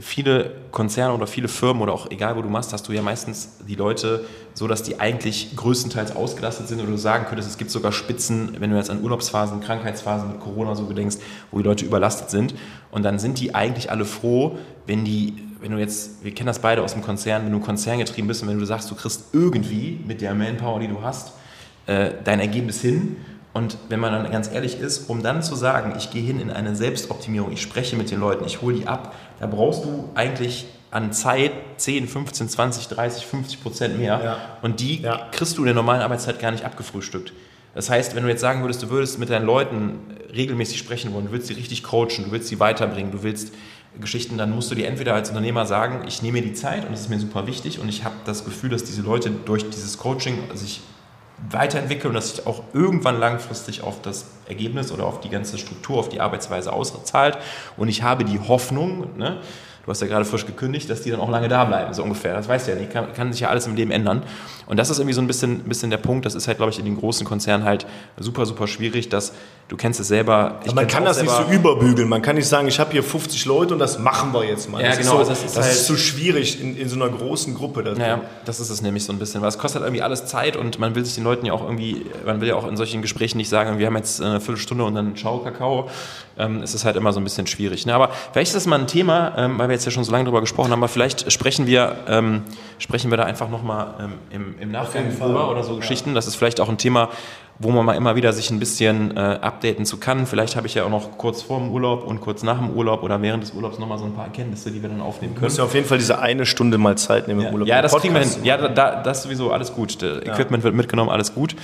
viele Konzerne oder viele Firmen oder auch egal, wo du machst, hast du ja meistens die Leute so, dass die eigentlich größtenteils ausgelastet sind oder du sagen könntest, es gibt sogar Spitzen, wenn du jetzt an Urlaubsphasen, Krankheitsphasen mit Corona so gedenkst, wo die Leute überlastet sind. Und dann sind die eigentlich alle froh, wenn die wenn du jetzt, wir kennen das beide aus dem Konzern, wenn du konzerngetrieben bist und wenn du sagst, du kriegst irgendwie mit der Manpower, die du hast, äh, dein Ergebnis hin und wenn man dann ganz ehrlich ist, um dann zu sagen, ich gehe hin in eine Selbstoptimierung, ich spreche mit den Leuten, ich hole die ab, da brauchst du eigentlich an Zeit 10, 15, 20, 30, 50 Prozent mehr. Ja. Und die ja. kriegst du in der normalen Arbeitszeit gar nicht abgefrühstückt. Das heißt, wenn du jetzt sagen würdest, du würdest mit deinen Leuten regelmäßig sprechen wollen, du willst sie richtig coachen, du willst sie weiterbringen, du willst Geschichten, dann musst du dir entweder als Unternehmer sagen, ich nehme mir die Zeit und das ist mir super wichtig und ich habe das Gefühl, dass diese Leute durch dieses Coaching sich weiterentwickeln und das sich auch irgendwann langfristig auf das Ergebnis oder auf die ganze Struktur, auf die Arbeitsweise auszahlt. Und ich habe die Hoffnung, ne, du hast ja gerade frisch gekündigt, dass die dann auch lange da bleiben, so ungefähr. Das weißt du ja nicht, kann, kann sich ja alles im Leben ändern. Und das ist irgendwie so ein bisschen, bisschen der Punkt, das ist halt, glaube ich, in den großen Konzernen halt super, super schwierig, dass du kennst es selber. man kann das nicht so überbügeln, man kann nicht sagen, ich habe hier 50 Leute und das machen wir jetzt mal. Ja, das genau. Ist so, das ist, das halt, ist so schwierig in, in so einer großen Gruppe. Das ja, das ist es nämlich so ein bisschen, weil es kostet halt irgendwie alles Zeit und man will sich den Leuten ja auch irgendwie, man will ja auch in solchen Gesprächen nicht sagen, wir haben jetzt eine Viertelstunde und dann Ciao, Kakao. Ähm, es ist halt immer so ein bisschen schwierig. Ne? Aber vielleicht ist das mal ein Thema, ähm, weil wir jetzt ja schon so lange darüber gesprochen haben, aber vielleicht sprechen wir, ähm, sprechen wir da einfach nochmal ähm, im, im Nachgang drüber oder so Geschichten. Ja. Das ist vielleicht auch ein Thema, wo man mal immer wieder sich ein bisschen äh, updaten zu kann. Vielleicht habe ich ja auch noch kurz vor dem Urlaub und kurz nach dem Urlaub oder während des Urlaubs nochmal so ein paar Erkenntnisse, die wir dann aufnehmen können. Du musst ja auf jeden Fall diese eine Stunde mal Zeit nehmen ja. im Urlaub. Ja, das kriegen wir hin. Ja, da, das ist sowieso alles gut. Ja. Equipment wird mitgenommen, alles gut.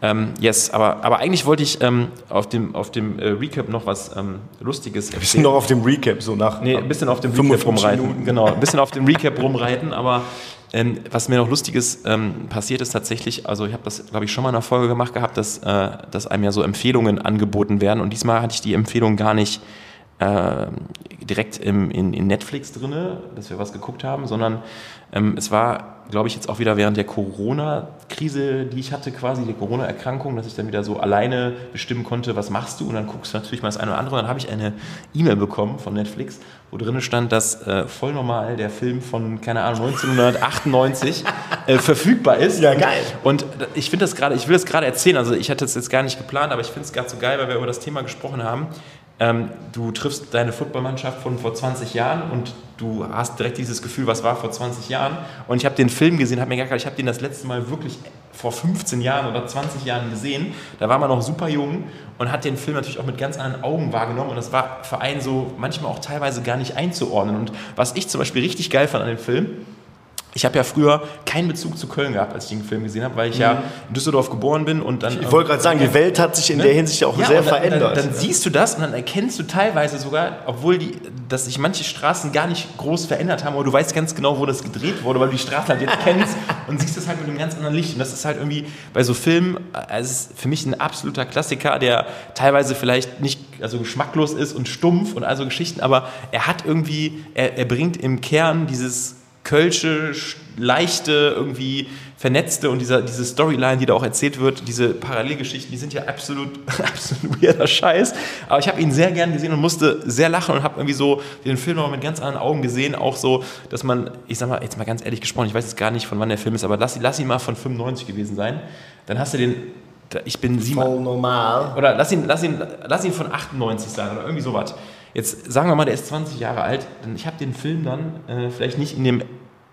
Ähm, yes, aber, aber eigentlich wollte ich ähm, auf dem, auf dem äh, Recap noch was ähm, Lustiges erzählen. Ein bisschen noch auf dem Recap, so nach. Nee, ein bisschen auf dem Recap rumreiten. Minuten. Genau, ein bisschen auf dem Recap rumreiten, aber ähm, was mir noch Lustiges ähm, passiert ist tatsächlich, also ich habe das, glaube ich, schon mal in einer Folge gemacht gehabt, dass, äh, dass einem ja so Empfehlungen angeboten werden. Und diesmal hatte ich die Empfehlung gar nicht äh, direkt im, in, in Netflix drin, dass wir was geguckt haben, sondern ähm, es war, glaube ich, jetzt auch wieder während der Corona-Krise, die ich hatte, quasi die Corona-Erkrankung, dass ich dann wieder so alleine bestimmen konnte, was machst du? Und dann guckst du natürlich mal das eine oder andere. Und dann habe ich eine E-Mail bekommen von Netflix, wo drin stand, dass äh, voll normal der Film von, keine Ahnung, 1998 äh, verfügbar ist. Ja, geil. Und ich finde das gerade, ich will das gerade erzählen, also ich hatte es jetzt gar nicht geplant, aber ich finde es gerade so geil, weil wir über das Thema gesprochen haben. Ähm, du triffst deine Footballmannschaft von vor 20 Jahren und du hast direkt dieses Gefühl, was war vor 20 Jahren. Und ich habe den Film gesehen, habe mir gedacht, ich habe den das letzte Mal wirklich vor 15 Jahren oder 20 Jahren gesehen. Da war man noch super jung und hat den Film natürlich auch mit ganz anderen Augen wahrgenommen. Und das war für einen so manchmal auch teilweise gar nicht einzuordnen. Und was ich zum Beispiel richtig geil fand an dem Film, ich habe ja früher keinen Bezug zu Köln gehabt, als ich den Film gesehen habe, weil ich mhm. ja in Düsseldorf geboren bin und dann. Ich wollte gerade sagen, die Welt hat sich in ne? der Hinsicht auch ja, sehr dann, verändert. Dann, dann siehst du das und dann erkennst du teilweise sogar, obwohl die, dass sich manche Straßen gar nicht groß verändert haben, aber du weißt ganz genau, wo das gedreht wurde, weil du die Straße halt jetzt kennst und siehst das halt mit einem ganz anderen Licht. Und das ist halt irgendwie bei so Filmen, also ist für mich ein absoluter Klassiker, der teilweise vielleicht nicht also geschmacklos ist und stumpf und also Geschichten, aber er hat irgendwie, er, er bringt im Kern dieses kölsche, leichte, irgendwie vernetzte und dieser, diese Storyline, die da auch erzählt wird, diese Parallelgeschichten, die sind ja absolut, absolut weirder Scheiß. Aber ich habe ihn sehr gern gesehen und musste sehr lachen und habe irgendwie so den Film noch mit ganz anderen Augen gesehen. Auch so, dass man, ich sag mal, jetzt mal ganz ehrlich gesprochen, ich weiß jetzt gar nicht, von wann der Film ist, aber lass, lass ihn mal von 95 gewesen sein. Dann hast du den, ich bin sieben. Voll normal. Oder lass ihn, lass ihn, lass ihn von 98 sein oder irgendwie sowas. Jetzt sagen wir mal, der ist 20 Jahre alt. Ich habe den Film dann äh, vielleicht nicht in dem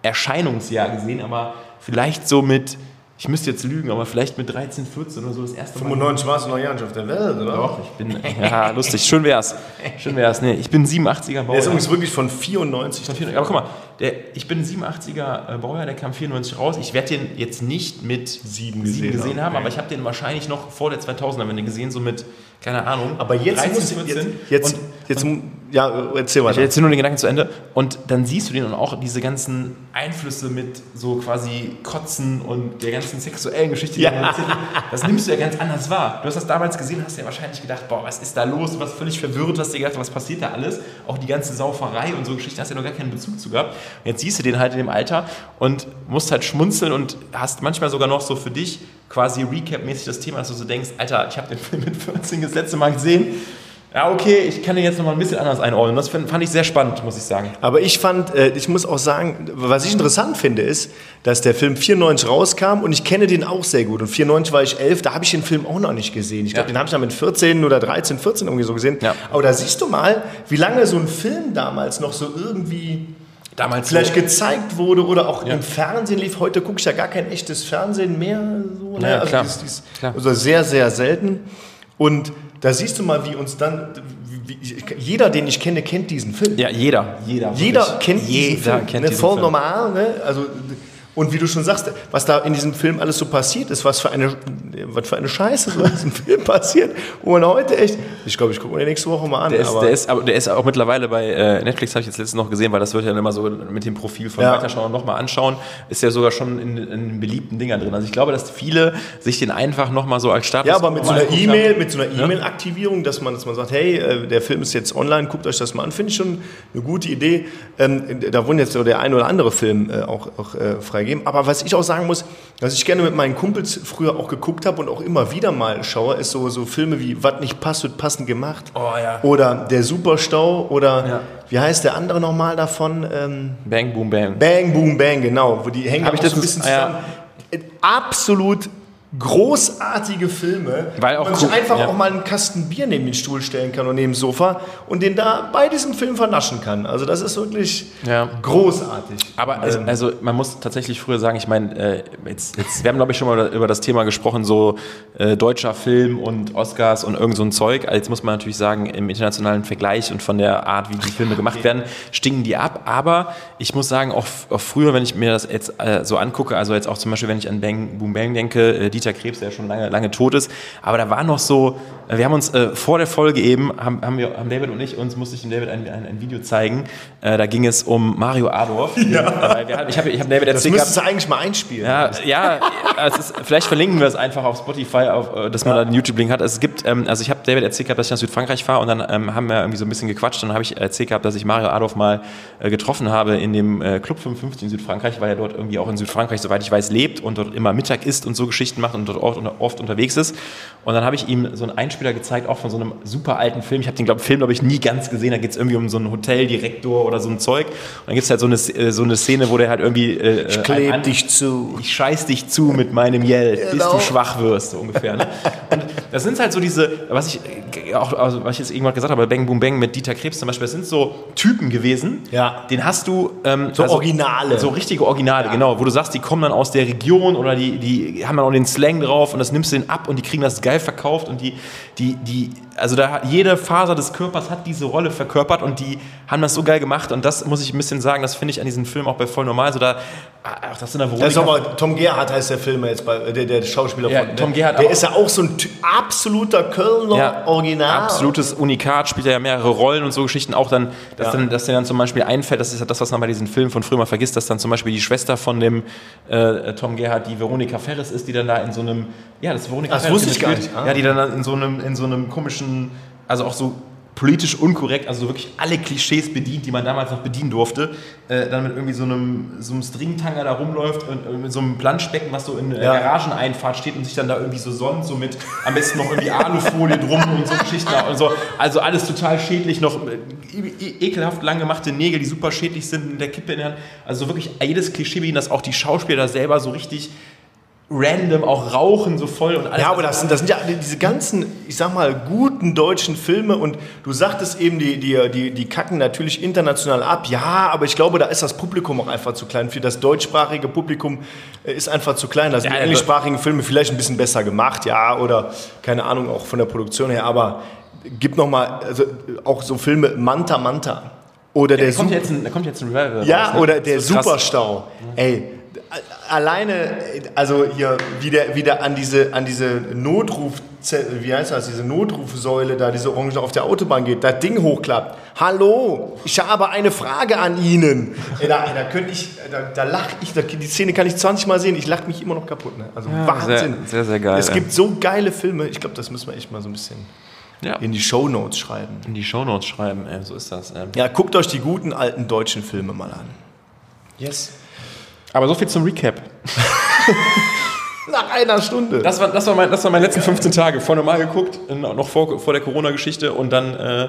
Erscheinungsjahr gesehen, aber vielleicht so mit, ich müsste jetzt lügen, aber vielleicht mit 13, 14 oder so das erste Mal. 95 warst du noch ja nicht auf der Welt, oder? Doch, ich bin, ja, lustig, schön wär's. Schön wär's. Nee, ich bin 87er Baujahr. Der ist übrigens wirklich von 94. Von 94. Aber guck mal, der, ich bin 87er äh, Baujahr, der kam 94 raus. Ich werde den jetzt nicht mit 7 gesehen, 7 gesehen haben, okay. aber ich habe den wahrscheinlich noch vor der 2000er-Wende gesehen, so mit keine Ahnung. Aber jetzt 13, muss 14. Jetzt, jetzt, und, jetzt und, ja, erzähl weiter. Ich erzähl nur den Gedanken zu Ende. Und dann siehst du den und auch diese ganzen Einflüsse mit so quasi Kotzen und der ganzen sexuellen Geschichte. Ja. Das nimmst du ja ganz anders wahr. Du hast das damals gesehen, hast ja wahrscheinlich gedacht, boah, was ist da los? Du warst völlig verwirrt, hast dir gedacht, was passiert da alles? Auch die ganze Sauferei und so Geschichten hast du ja noch gar keinen Bezug zu gehabt. Und jetzt siehst du den halt in dem Alter und musst halt schmunzeln und hast manchmal sogar noch so für dich quasi Recap-mäßig das Thema, dass du so denkst, Alter, ich habe den Film mit 14 das letzte Mal gesehen. Ja, okay, ich kann den jetzt nochmal ein bisschen anders einordnen. Das fand ich sehr spannend, muss ich sagen. Aber ich fand, äh, ich muss auch sagen, was ich interessant finde, ist, dass der Film 94 rauskam und ich kenne den auch sehr gut. Und 94 war ich 11, da habe ich den Film auch noch nicht gesehen. Ich glaube, ja. den habe ich dann mit 14 oder 13, 14 irgendwie so gesehen. Ja. Aber da siehst du mal, wie lange so ein Film damals noch so irgendwie damals vielleicht so. gezeigt wurde oder auch ja. im Fernsehen lief. Heute gucke ich ja gar kein echtes Fernsehen mehr. So, ne? ja, also, dies, dies, also sehr, sehr selten. Und da siehst du mal, wie uns dann, wie, jeder, den ich kenne, kennt diesen Film. Ja, jeder. Jeder, jeder kennt jeder diesen Film. Kennt ne? diesen Voll Film. normal. Ne? Also, Und wie du schon sagst, was da in diesem Film alles so passiert ist, was für eine, was für eine Scheiße so in diesem Film passiert, wo man heute echt, ich glaube, ich gucke mir die nächste Woche mal an. Der ist, der ist, aber der ist auch mittlerweile bei äh, Netflix, habe ich jetzt letztens noch gesehen, weil das wird ja immer so mit dem Profil von Ja. Weiterschauen nochmal anschauen, ist ja sogar schon in, in beliebten Dingern drin. Also ich glaube, dass viele sich den einfach nochmal so als Status Ja, aber mit so einer E-Mail, mit so einer E-Mail-Aktivierung, dass man, dass man sagt, hey, äh, der Film ist jetzt online, guckt euch das mal an, finde ich schon eine gute Idee. Ähm, da wurden jetzt so der ein oder andere Film äh, auch, auch äh, freigegeben. Aber was ich auch sagen muss, was ich gerne mit meinen Kumpels früher auch geguckt habe und auch immer wieder mal schaue, ist so, so Filme wie Was nicht passt, wird passend gemacht. Oh ja. Oder Der Superstau oder Ja. wie heißt der andere nochmal davon? Ähm, Bang, boom, bang. Bang, Boom, Bang, genau. Wo die hängen Hab ich auch so ein bisschen ah, ja. zusammen. Äh, Absolut großartige Filme, Weil wo auch man sich cool- einfach ja. auch mal einen Kasten Bier neben den Stuhl stellen kann und neben das Sofa und den da bei diesem Film vernaschen kann. Also das ist wirklich Ja. großartig. Aber also, also man muss tatsächlich früher sagen, ich meine, äh, jetzt, jetzt, wir haben glaube ich schon mal über das Thema gesprochen, so äh, deutscher Film und Oscars und irgend so ein Zeug. Jetzt muss man natürlich sagen, im internationalen Vergleich und von der Art, wie die Filme gemacht werden, stinken die ab. Aber ich muss sagen, auch, auch früher, wenn ich mir das jetzt äh, so angucke, also jetzt auch zum Beispiel, wenn ich an Bang Boom Bang denke, äh, Dieter Krebs, der ja schon lange, lange tot ist, aber da war noch so, äh, wir haben uns äh, vor der Folge eben, haben, haben, wir, haben David und ich, uns musste ich dem David ein, ein, ein Video zeigen, äh, da ging es um Mario Adorf. Ja. Äh, wir, ich habe ich hab David das erzählt müsstest gehabt, du eigentlich mal einspielen. ja, ja, es ist, vielleicht verlinken wir es einfach auf Spotify, auf, äh, dass man da einen YouTube-Link hat. Es gibt, ähm, also ich habe David erzählt gehabt, dass ich nach Südfrankreich fahre und dann ähm, haben wir irgendwie so ein bisschen gequatscht und dann habe ich erzählt gehabt, dass ich Mario Adolf mal äh, getroffen habe in dem äh, Club 55 in Südfrankreich, weil er dort irgendwie auch in Südfrankreich, soweit ich weiß, lebt und dort immer Mittag isst und so Geschichten macht und dort oft, oft unterwegs ist. Und dann habe ich ihm so einen Einspieler gezeigt, auch von so einem super alten Film. Ich habe den glaub, Film, glaube ich, nie ganz gesehen. Da geht es irgendwie um so einen Hoteldirektor oder so ein Zeug. Und dann gibt es halt so eine, äh, so eine Szene, wo der halt irgendwie äh, Ich äh, kleb einen- dich zu. ich scheiß dich zu mit meinem bis Genau. du schwach wirst, so ungefähr. Ne? Und das sind halt so diese, was ich äh, auch, also was ich jetzt irgendwann gesagt habe, Bang Boom Bang mit Dieter Krebs zum Beispiel, das sind so Typen gewesen, Ja. den hast du... Ähm, So Originale. So richtige Originale, genau, wo du sagst, die kommen dann aus der Region oder die, die haben dann auch den Slang drauf und das nimmst du denen ab und die kriegen das geil verkauft und die, die, die, also da jede Faser des Körpers hat diese Rolle verkörpert und die haben das so geil gemacht und das muss ich ein bisschen sagen, das finde ich an diesem Film auch bei Voll Normal, so da, ach, das sind da Das ist aber Tom Gerhardt heißt der Film jetzt bei der, der Schauspieler Ja, von. ne? Tom Gerhardt Der auch. ist ja auch so ein absoluter Kölner Ja, Original. Absolutes Unikat, spielt er ja mehrere Rollen und so Geschichten auch dann, dass, Ja. dann, dass dir dann zum Beispiel einfällt, das ist ja das, was man bei diesen Filmen von früher mal vergisst, dass dann zum Beispiel die Schwester von dem äh, Tom Gerhardt, die Veronika Ferris ist, die dann da in so einem, ja, das Veronika Das wusste ich gar nicht. Ah. Ja, die dann in so einem, in so einem komischen, also auch so politisch unkorrekt, also wirklich alle Klischees bedient, die man damals noch bedienen durfte, äh, dann mit irgendwie so einem, so einem Stringtanger da rumläuft und, und mit so einem Planschbecken, was so in der Ja. Garageneinfahrt steht und sich dann da irgendwie so sonnt, so mit am besten noch irgendwie Alufolie drum und so Geschichten. Und so. Also alles total schädlich, noch äh, e- ekelhaft lang gemachte Nägel, die super schädlich sind, in der Kippe in der Hand. Also wirklich jedes Klischee bedienen, dass auch die Schauspieler da selber so richtig random auch rauchen, so voll und alles. Ja, aber das sind, das sind ja diese ganzen, ich sag mal, guten deutschen Filme und du sagtest eben, die, die, die, die kacken natürlich international ab. Ja, aber ich glaube, da ist das Publikum auch einfach zu klein. Für das deutschsprachige Publikum äh, ist einfach zu klein. Da sind Ja, die englischsprachigen Filme vielleicht ein bisschen besser gemacht, ja, oder keine Ahnung, auch von der Produktion her, aber gib noch mal, also auch so Filme Manta Manta oder der da kommt Super- jetzt ein, da kommt jetzt ein Revival ja, raus, ne? oder der ist krass. Superstau. Ey, alleine, also hier wieder, wieder an diese, an diese Notruf, wie heißt das, diese Notrufsäule da, diese Orange auf der Autobahn geht, das Ding hochklappt. Hallo, ich habe eine Frage an Ihnen. Ey, da, da könnte ich, da, da lache ich, da, die Szene kann ich 20 Mal sehen, ich lache mich immer noch kaputt. Ne? Also Wahnsinn. sehr, sehr, sehr geil, Es ja. gibt so geile Filme, ich glaube, das müssen wir echt mal so ein bisschen Ja. in die Shownotes schreiben. In die Shownotes schreiben, ey, so ist das. Ähm. Ja, guckt euch die guten alten deutschen Filme mal an. Yes. Aber so viel zum Recap. Nach einer Stunde. Das, war, das, war mein, das waren meine letzten 15 Tage. Vor normal geguckt, in- noch vor, vor der Corona-Geschichte und dann, äh,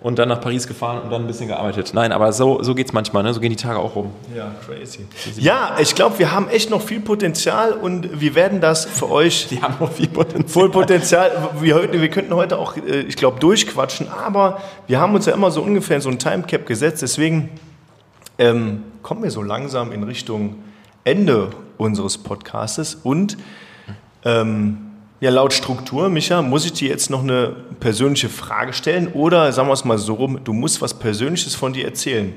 und dann nach Paris gefahren und dann ein bisschen gearbeitet. Nein, aber so, so geht es manchmal, ne? so gehen die Tage auch rum. Ja, crazy. Ja, ich glaube, wir haben echt noch viel Potenzial und wir werden das für euch Die haben noch viel Potenzial. voll Potenzial. Wir, heute, wir könnten heute auch, äh, ich glaube, durchquatschen, aber wir haben uns ja immer so ungefähr so ein Timecap gesetzt. Deswegen ähm, kommen wir so langsam in Richtung Ende unseres Podcastes und ähm, ja, laut Struktur, Micha, muss ich dir jetzt noch eine persönliche Frage stellen oder sagen wir es mal so rum, du musst was Persönliches von dir erzählen.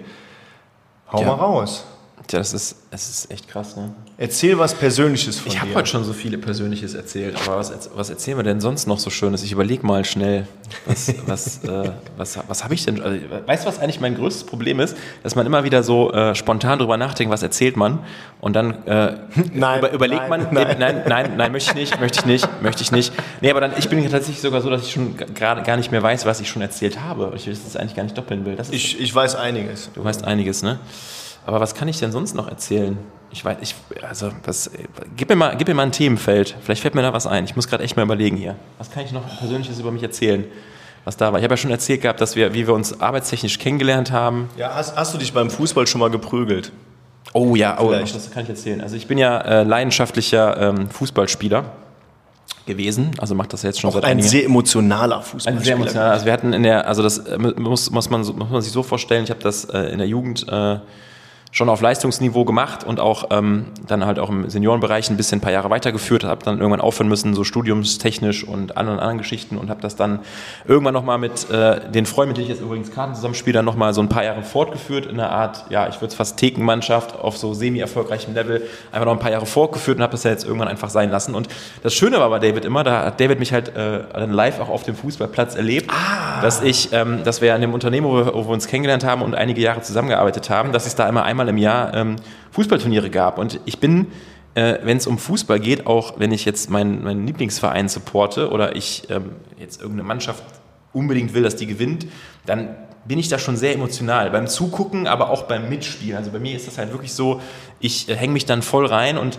Hau Ja. mal raus. Tja, das ist, das ist echt krass, ne? Erzähl was Persönliches von Ich habe dir. heute schon so viele Persönliches erzählt, aber was, was erzählen wir denn sonst noch so Schönes? Ich überlege mal schnell, was, was, äh, was, was habe ich denn? Also, weißt du, was eigentlich mein größtes Problem ist? Dass man immer wieder so äh, spontan drüber nachdenkt, was erzählt man und dann äh, Nein, über, überlegt nein, man, nein. nein. nein, nein, nein, möchte ich nicht, möchte ich nicht, möchte ich nicht. Nee, aber dann, ich bin tatsächlich sogar so, dass ich schon gerade gar nicht mehr weiß, was ich schon erzählt habe. Ich das jetzt eigentlich gar nicht doppeln will. Das Ich, ich weiß einiges. Du weißt einiges, ne? Aber was kann ich denn sonst noch erzählen? Ich weiß, ich, also, was, gib mir mal, gib mir mal ein Themenfeld. Vielleicht fällt mir da was ein. Ich muss gerade echt mal überlegen hier. Was kann ich noch Persönliches über mich erzählen? Was da war. Ich habe ja schon erzählt gehabt, dass wir, wie wir uns arbeitstechnisch kennengelernt haben. Ja, hast, hast du dich beim Fußball schon mal geprügelt? Oh ja, oh, Vielleicht. das kann ich erzählen. Also ich bin ja äh, leidenschaftlicher ähm, Fußballspieler gewesen. Also mache das jetzt schon seit Ein sehr emotionaler Ein Fußballspieler. sehr emotional. Also wir hatten in der, also das äh, muss, muss, man, muss man sich so vorstellen, ich habe das äh, in der Jugend äh, schon auf Leistungsniveau gemacht und auch ähm, dann halt auch im Seniorenbereich ein bisschen ein paar Jahre weitergeführt, habe dann irgendwann aufhören müssen, so studiumstechnisch und anderen anderen Geschichten und habe das dann irgendwann nochmal mit äh, den Freunden, mit denen ich jetzt übrigens Karten zusammenspiele, dann nochmal so ein paar Jahre fortgeführt in einer Art, ja, ich würde es fast Thekenmannschaft auf so semi-erfolgreichem Level, einfach noch ein paar Jahre fortgeführt und habe das ja jetzt irgendwann einfach sein lassen. Und das Schöne war bei David immer, da hat David mich halt äh, dann live auch auf dem Fußballplatz erlebt, dass ich, ähm, dass wir an dem Unternehmen, wo wir, wo wir uns kennengelernt haben und einige Jahre zusammengearbeitet haben, dass es da immer einmal im Jahr ähm, Fußballturniere gab. Und ich bin, äh, wenn es um Fußball geht, auch wenn ich jetzt meinen, meinen Lieblingsverein supporte oder ich ähm, jetzt irgendeine Mannschaft unbedingt will, dass die gewinnt, dann bin ich da schon sehr emotional. Beim Zugucken, aber auch beim Mitspielen. Also bei mir ist das halt wirklich so, ich äh, hänge mich dann voll rein und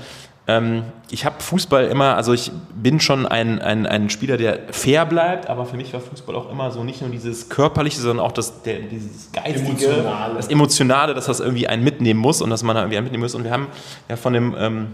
ähm, ich habe Fußball immer, also ich bin schon ein, ein, ein Spieler, der fair bleibt, aber für mich war Fußball auch immer so nicht nur dieses körperliche, sondern auch das, der, dieses geistige, Emotionale. das emotionale, dass das irgendwie einen mitnehmen muss und dass man da irgendwie einen mitnehmen muss. Und wir haben ja von dem ähm,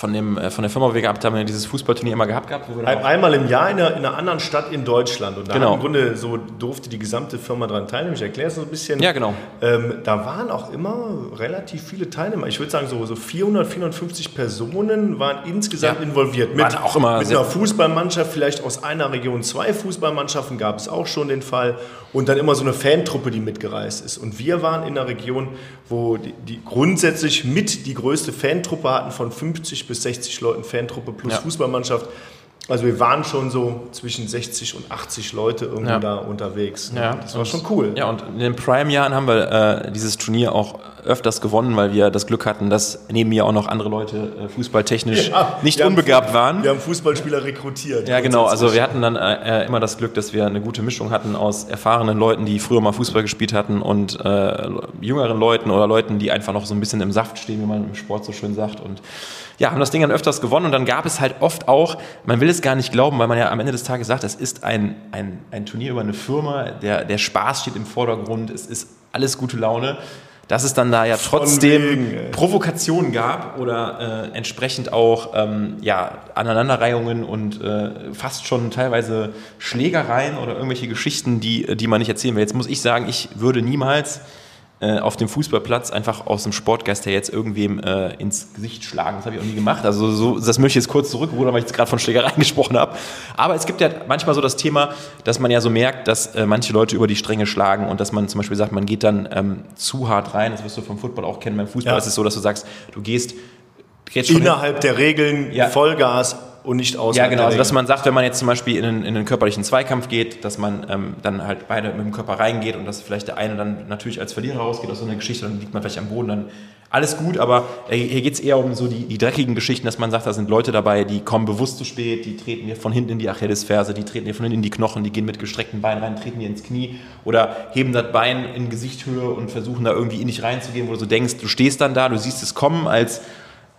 von, dem, äh, von der Firma, wo wir gehabt haben, dieses Fußballturnier immer gehabt, gehabt einmal im Jahr in einer, in einer anderen Stadt in Deutschland. Und da Genau. im Grunde so durfte die gesamte Firma daran teilnehmen. Ich erkläre es so ein bisschen. Ja, genau. Ähm, da waren auch immer relativ viele Teilnehmer. Ich würde sagen, so, so 400, 450 Personen waren insgesamt Ja. involviert. Mit, Waren auch immer mit einer Fußballmannschaft, vielleicht aus einer Region zwei Fußballmannschaften gab es auch schon den Fall. Und dann immer so eine Fantruppe, die mitgereist ist. Und wir waren in einer Region, wo die, die grundsätzlich mit die größte Fantruppe hatten von 50 bis 60 Leuten Fantruppe plus Ja. Fußballmannschaft. Also wir waren schon so zwischen 60 und 80 Leute irgendwo Ja. da unterwegs. Ja, das war schon cool. Ja, und in den Prime-Jahren haben wir äh, dieses Turnier auch öfters gewonnen, weil wir das Glück hatten, dass neben mir auch noch andere Leute äh, fußballtechnisch Ja, nicht haben unbegabt Fu- waren. Wir haben Fußballspieler rekrutiert. Ja, genau. Also wir hatten dann äh, äh, immer das Glück, dass wir eine gute Mischung hatten aus erfahrenen Leuten, die früher mal Fußball gespielt hatten und äh, jüngeren Leuten oder Leuten, die einfach noch so ein bisschen im Saft stehen, wie man im Sport so schön sagt. Und ja, haben das Ding dann öfters gewonnen und dann gab es halt oft auch, man will es gar nicht glauben, weil man ja am Ende des Tages sagt, es ist ein, ein, ein Turnier über eine Firma, der, der Spaß steht im Vordergrund, es ist alles gute Laune. Dass es dann da ja trotzdem wegen, ey. Provokationen gab oder äh, entsprechend auch ähm, ja, Aneinanderreihungen und äh, fast schon teilweise Schlägereien oder irgendwelche Geschichten, die, die man nicht erzählen will. Jetzt muss ich sagen, ich würde niemals äh, auf dem Fußballplatz einfach aus dem Sportgeist her jetzt irgendwem äh, ins Gesicht schlagen. Das habe ich auch nie gemacht. Also so, das möchte ich jetzt kurz zurückrudern, weil ich jetzt gerade von Schlägereien gesprochen habe. Aber es gibt ja manchmal so das Thema, dass man ja so merkt, dass äh, manche Leute über die Stränge schlagen und dass man zum Beispiel sagt, man geht dann ähm, zu hart rein. Das wirst du vom Football auch kennen. Beim Fußball Ja. ist es so, dass du sagst, du gehst Innerhalb der Regeln Ja. Vollgas und nicht außerhalb ja, genau. Also, dass man sagt, wenn man jetzt zum Beispiel in einen, in einen körperlichen Zweikampf geht, dass man ähm, dann halt beide mit dem Körper reingeht und dass vielleicht der eine dann natürlich als Verlierer rausgeht aus so einer Geschichte, dann liegt man vielleicht am Boden, dann alles gut, aber äh, hier geht es eher um so die, die dreckigen Geschichten, dass man sagt, da sind Leute dabei, die kommen bewusst zu spät, die treten dir von hinten in die Achillesferse, die treten dir von hinten in die Knochen, die gehen mit gestreckten Beinen rein, treten dir ins Knie oder heben das Bein in Gesichthöhe und versuchen da irgendwie in dich reinzugehen, wo du so denkst, du stehst dann da, du siehst es kommen als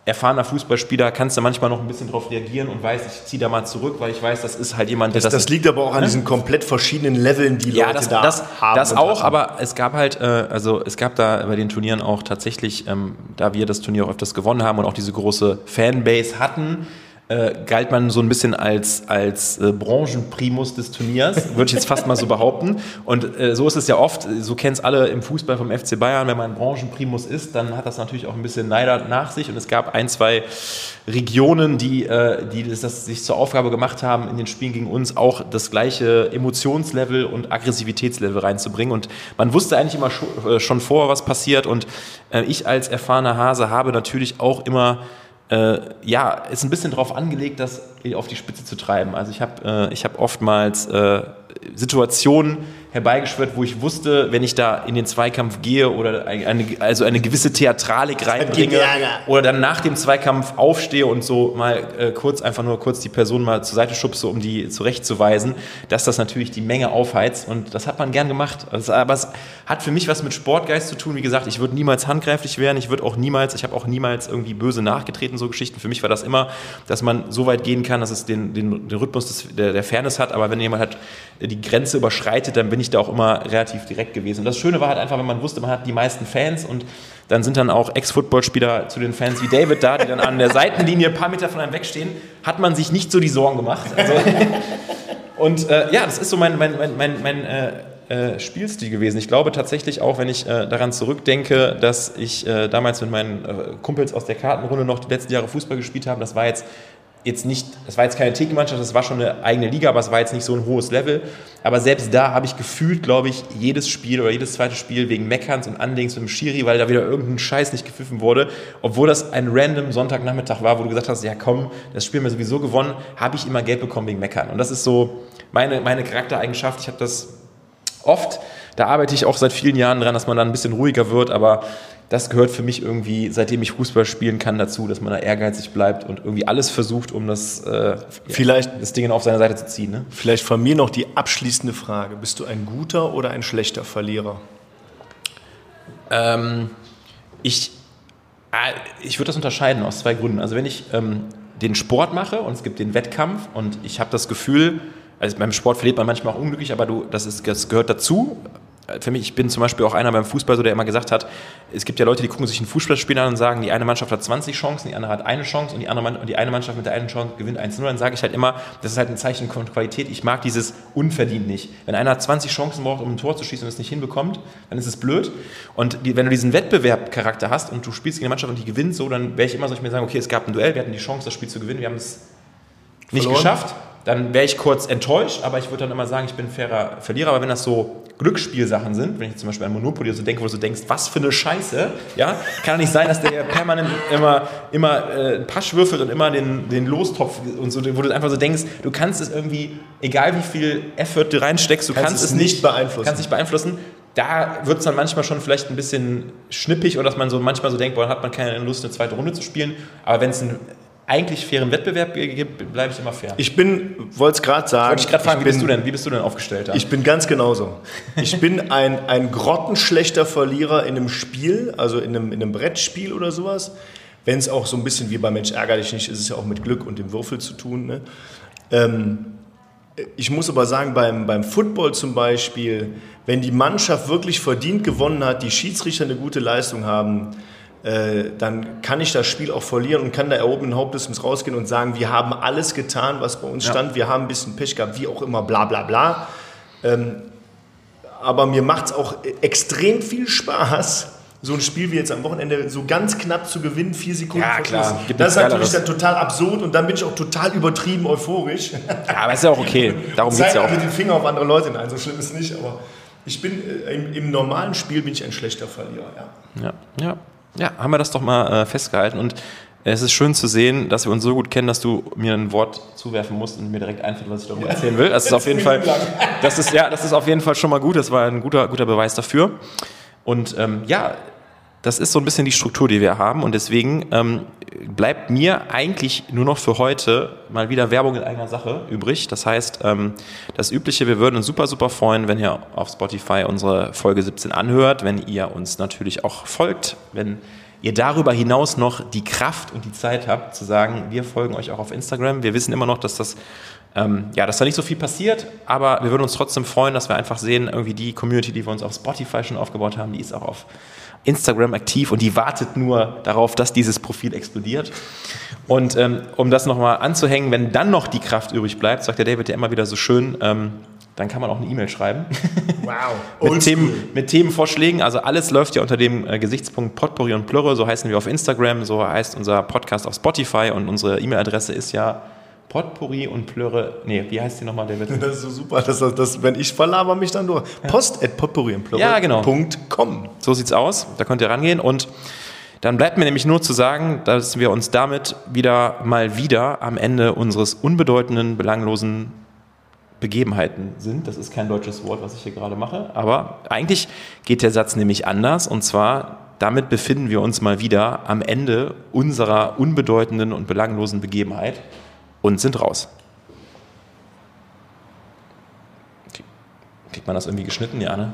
erfahrener Fußballspieler kannst du manchmal noch ein bisschen darauf reagieren und weißt, ich ziehe da mal zurück, weil ich weiß, das ist halt jemand, der das, das liegt aber auch an diesen komplett verschiedenen Leveln, die ja, Leute das, da das, haben. das auch, hatten. aber es gab halt, äh, also es gab da bei den Turnieren auch tatsächlich, ähm, da wir das Turnier auch öfters gewonnen haben und auch diese große Fanbase hatten, äh, galt man so ein bisschen als, als äh, Branchenprimus des Turniers, würde ich jetzt fast mal so behaupten. Und äh, so ist es ja oft, so kennen es alle im Fußball vom FC Bayern, wenn man Branchenprimus ist, dann hat das natürlich auch ein bisschen Neider nach sich. Und es gab ein, zwei Regionen, die, äh, die das, das sich zur Aufgabe gemacht haben, in den Spielen gegen uns auch das gleiche Emotionslevel und Aggressivitätslevel reinzubringen. Und man wusste eigentlich immer äh, schon vor, was passiert. Und äh, ich als erfahrener Hase habe natürlich auch immer äh, ja, ist ein bisschen darauf angelegt, das auf die Spitze zu treiben. Also ich habe äh, hab oftmals äh, Situationen herbeigeschwört, wo ich wusste, wenn ich da in den Zweikampf gehe oder eine, also eine gewisse Theatralik reinbringe oder dann nach dem Zweikampf aufstehe und so mal äh, kurz einfach nur kurz die Person mal zur Seite schubse, um die zurechtzuweisen, dass das natürlich die Menge aufheizt und das hat man gern gemacht. Also, aber es hat für mich was mit Sportgeist zu tun. Wie gesagt, ich würde niemals handgreiflich werden, ich würde auch niemals, ich habe auch niemals irgendwie böse nachgetreten, so Geschichten. Für mich war das immer, dass man so weit gehen kann, dass es den, den, den Rhythmus des, der, der Fairness hat, aber wenn jemand halt die Grenze überschreitet, dann bin ich da auch immer relativ direkt gewesen. Und das Schöne war halt einfach, wenn man wusste, man hat die meisten Fans und dann sind dann auch Ex-Footballspieler zu den Fans wie David da, die dann an der Seitenlinie ein paar Meter von einem wegstehen, hat man sich nicht so die Sorgen gemacht. Also, und äh, ja, das ist so mein, mein, mein, mein, mein äh, äh, Spielstil gewesen. Ich glaube tatsächlich auch, wenn ich äh, daran zurückdenke, dass ich äh, damals mit meinen äh, Kumpels aus der Kartenrunde noch die letzten Jahre Fußball gespielt habe, das war jetzt jetzt nicht, das war jetzt keine Thekenmannschaft, das war schon eine eigene Liga, aber es war jetzt nicht so ein hohes Level. Aber selbst da habe ich gefühlt, glaube ich, jedes Spiel oder jedes zweite Spiel wegen Meckerns und Anlings mit dem Schiri, weil da wieder irgendein Scheiß nicht gepfiffen wurde, obwohl das ein random Sonntagnachmittag war, wo du gesagt hast, ja komm, das Spiel haben wir sowieso gewonnen, habe ich immer Geld bekommen wegen Meckern. Und das ist so meine, meine Charaktereigenschaft. Ich habe das oft, da arbeite ich auch seit vielen Jahren dran, dass man dann ein bisschen ruhiger wird, aber das gehört für mich irgendwie, seitdem ich Fußball spielen kann, dazu, dass man da ehrgeizig bleibt und irgendwie alles versucht, um das, äh, vielleicht, das Ding auf seine Seite zu ziehen. Ne? Vielleicht von mir noch die abschließende Frage. Bist du ein guter oder ein schlechter Verlierer? Ähm, ich äh, ich würde das unterscheiden aus zwei Gründen. Also wenn ich ähm, den Sport mache und es gibt den Wettkampf und ich habe das Gefühl, also beim Sport verliert man manchmal auch unglücklich, aber du, das, ist, das gehört dazu für mich, ich bin zum Beispiel auch einer beim Fußball, so der immer gesagt hat, es gibt ja Leute, die gucken sich ein Fußballspiel an und sagen, die eine Mannschaft hat 20 Chancen, die andere hat eine Chance und die, andere, und die eine Mannschaft mit der einen Chance gewinnt 1-0. Dann sage ich halt immer, das ist halt ein Zeichen von Qualität. Ich mag dieses unverdient nicht. Wenn einer 20 Chancen braucht, um ein Tor zu schießen und es nicht hinbekommt, dann ist es blöd. Und die, wenn du diesen Wettbewerbcharakter hast und du spielst gegen eine Mannschaft und die gewinnt so, dann wäre ich immer so, ich mir sagen, okay, es gab ein Duell, wir hatten die Chance, das Spiel zu gewinnen, wir haben es nicht Verloren. geschafft dann wäre ich kurz enttäuscht, aber ich würde dann immer sagen, ich bin ein fairer Verlierer. Aber wenn das so Glücksspielsachen sind, wenn ich zum Beispiel an Monopoly so denke, wo du so denkst, was für eine Scheiße, ja, kann nicht sein, dass der permanent immer, immer äh, einen Pasch würfelt und immer den, den Lostopf und so, wo du einfach so denkst, du kannst es irgendwie, egal wie viel Effort du reinsteckst, du kannst, kannst es nicht beeinflussen. Kannst nicht beeinflussen. Da wird es dann manchmal schon vielleicht ein bisschen schnippig oder dass man so manchmal so denkt, boah, dann hat man keine Lust, eine zweite Runde zu spielen. Aber wenn es ein eigentlich fairen Wettbewerb gibt, bleibe ich immer fair. Ich bin, wollte es gerade sagen. Wollte ich gerade fragen, wie, bin, bist du denn, wie bist du denn aufgestellt? Ich bin ganz genauso. Ich bin ein, ein grottenschlechter Verlierer in einem Spiel, also in einem, in einem Brettspiel oder sowas. Wenn es auch so ein bisschen wie bei Mensch ärger dich nicht, ist es ja auch mit Glück und dem Würfel zu tun. Ne? Ähm, ich muss aber sagen, beim, beim Football zum Beispiel, wenn die Mannschaft wirklich verdient gewonnen hat, die Schiedsrichter eine gute Leistung haben, äh, dann kann ich das Spiel auch verlieren und kann da erhobenen Hauptes rausgehen und sagen, wir haben alles getan, was bei uns ja. stand, wir haben ein bisschen Pech gehabt, wie auch immer, bla bla bla. Ähm, aber mir macht es auch extrem viel Spaß, so ein Spiel wie jetzt am Wochenende so ganz knapp zu gewinnen, vier Sekunden ja, klar. Das ist natürlich dann total absurd und dann bin ich auch total übertrieben euphorisch. Ja, aber ist ja auch okay. Darum geht es ja auch. mit den Finger auf andere Leute nein, so schlimm ist es nicht, aber ich bin äh, im, im, normalen Spiel bin ich ein schlechter Verlierer, ja. Ja, ja. Ja, haben wir das doch mal äh, festgehalten. Und es ist schön zu sehen, dass wir uns so gut kennen, dass du mir ein Wort zuwerfen musst und mir direkt einfällt, was ich darüber erzählen will. Das ist auf jeden Fall, das ist, ja, das ist auf jeden Fall schon mal gut. Das war ein guter, guter Beweis dafür. Und ähm, ja, das ist so ein bisschen die Struktur, die wir haben. Und deswegen ähm, bleibt mir eigentlich nur noch für heute mal wieder Werbung in eigener Sache übrig. Das heißt, ähm, das Übliche, wir würden uns super, super freuen, wenn ihr auf Spotify unsere Folge 17 anhört, wenn ihr uns natürlich auch folgt, wenn ihr darüber hinaus noch die Kraft und die Zeit habt, zu sagen, wir folgen euch auch auf Instagram. Wir wissen immer noch, dass das ähm, ja, dass da nicht so viel passiert, aber wir würden uns trotzdem freuen, dass wir einfach sehen, irgendwie die Community, die wir uns auf Spotify schon aufgebaut haben, die ist auch auf Instagram aktiv und die wartet nur darauf, dass dieses Profil explodiert. Und ähm, um das nochmal anzuhängen, wenn dann noch die Kraft übrig bleibt, sagt der David ja immer wieder so schön, ähm, dann kann man auch eine E-Mail schreiben. Wow. mit, Themen, mit Themenvorschlägen. Also alles läuft ja unter dem äh, Gesichtspunkt Potpourri und Plürre. So heißen wir auf Instagram, so heißt unser Podcast auf Spotify und unsere E-Mail-Adresse ist ja Potpourri und Plürre. Nee, wie heißt die nochmal, David? Das ist so super, dass das, das, wenn ich verlaber mich dann durch. Post at potpourri und Plürre. Ja, genau. .com. So sieht's aus. Da könnt ihr rangehen und dann bleibt mir nämlich nur zu sagen, dass wir uns damit wieder mal wieder am Ende unseres unbedeutenden, belanglosen Begebenheiten sind. Das ist kein deutsches Wort, was ich hier gerade mache, aber eigentlich geht der Satz nämlich anders und zwar damit befinden wir uns mal wieder am Ende unserer unbedeutenden und belanglosen Begebenheit und sind raus. Kriegt man das irgendwie geschnitten? Ja, ne?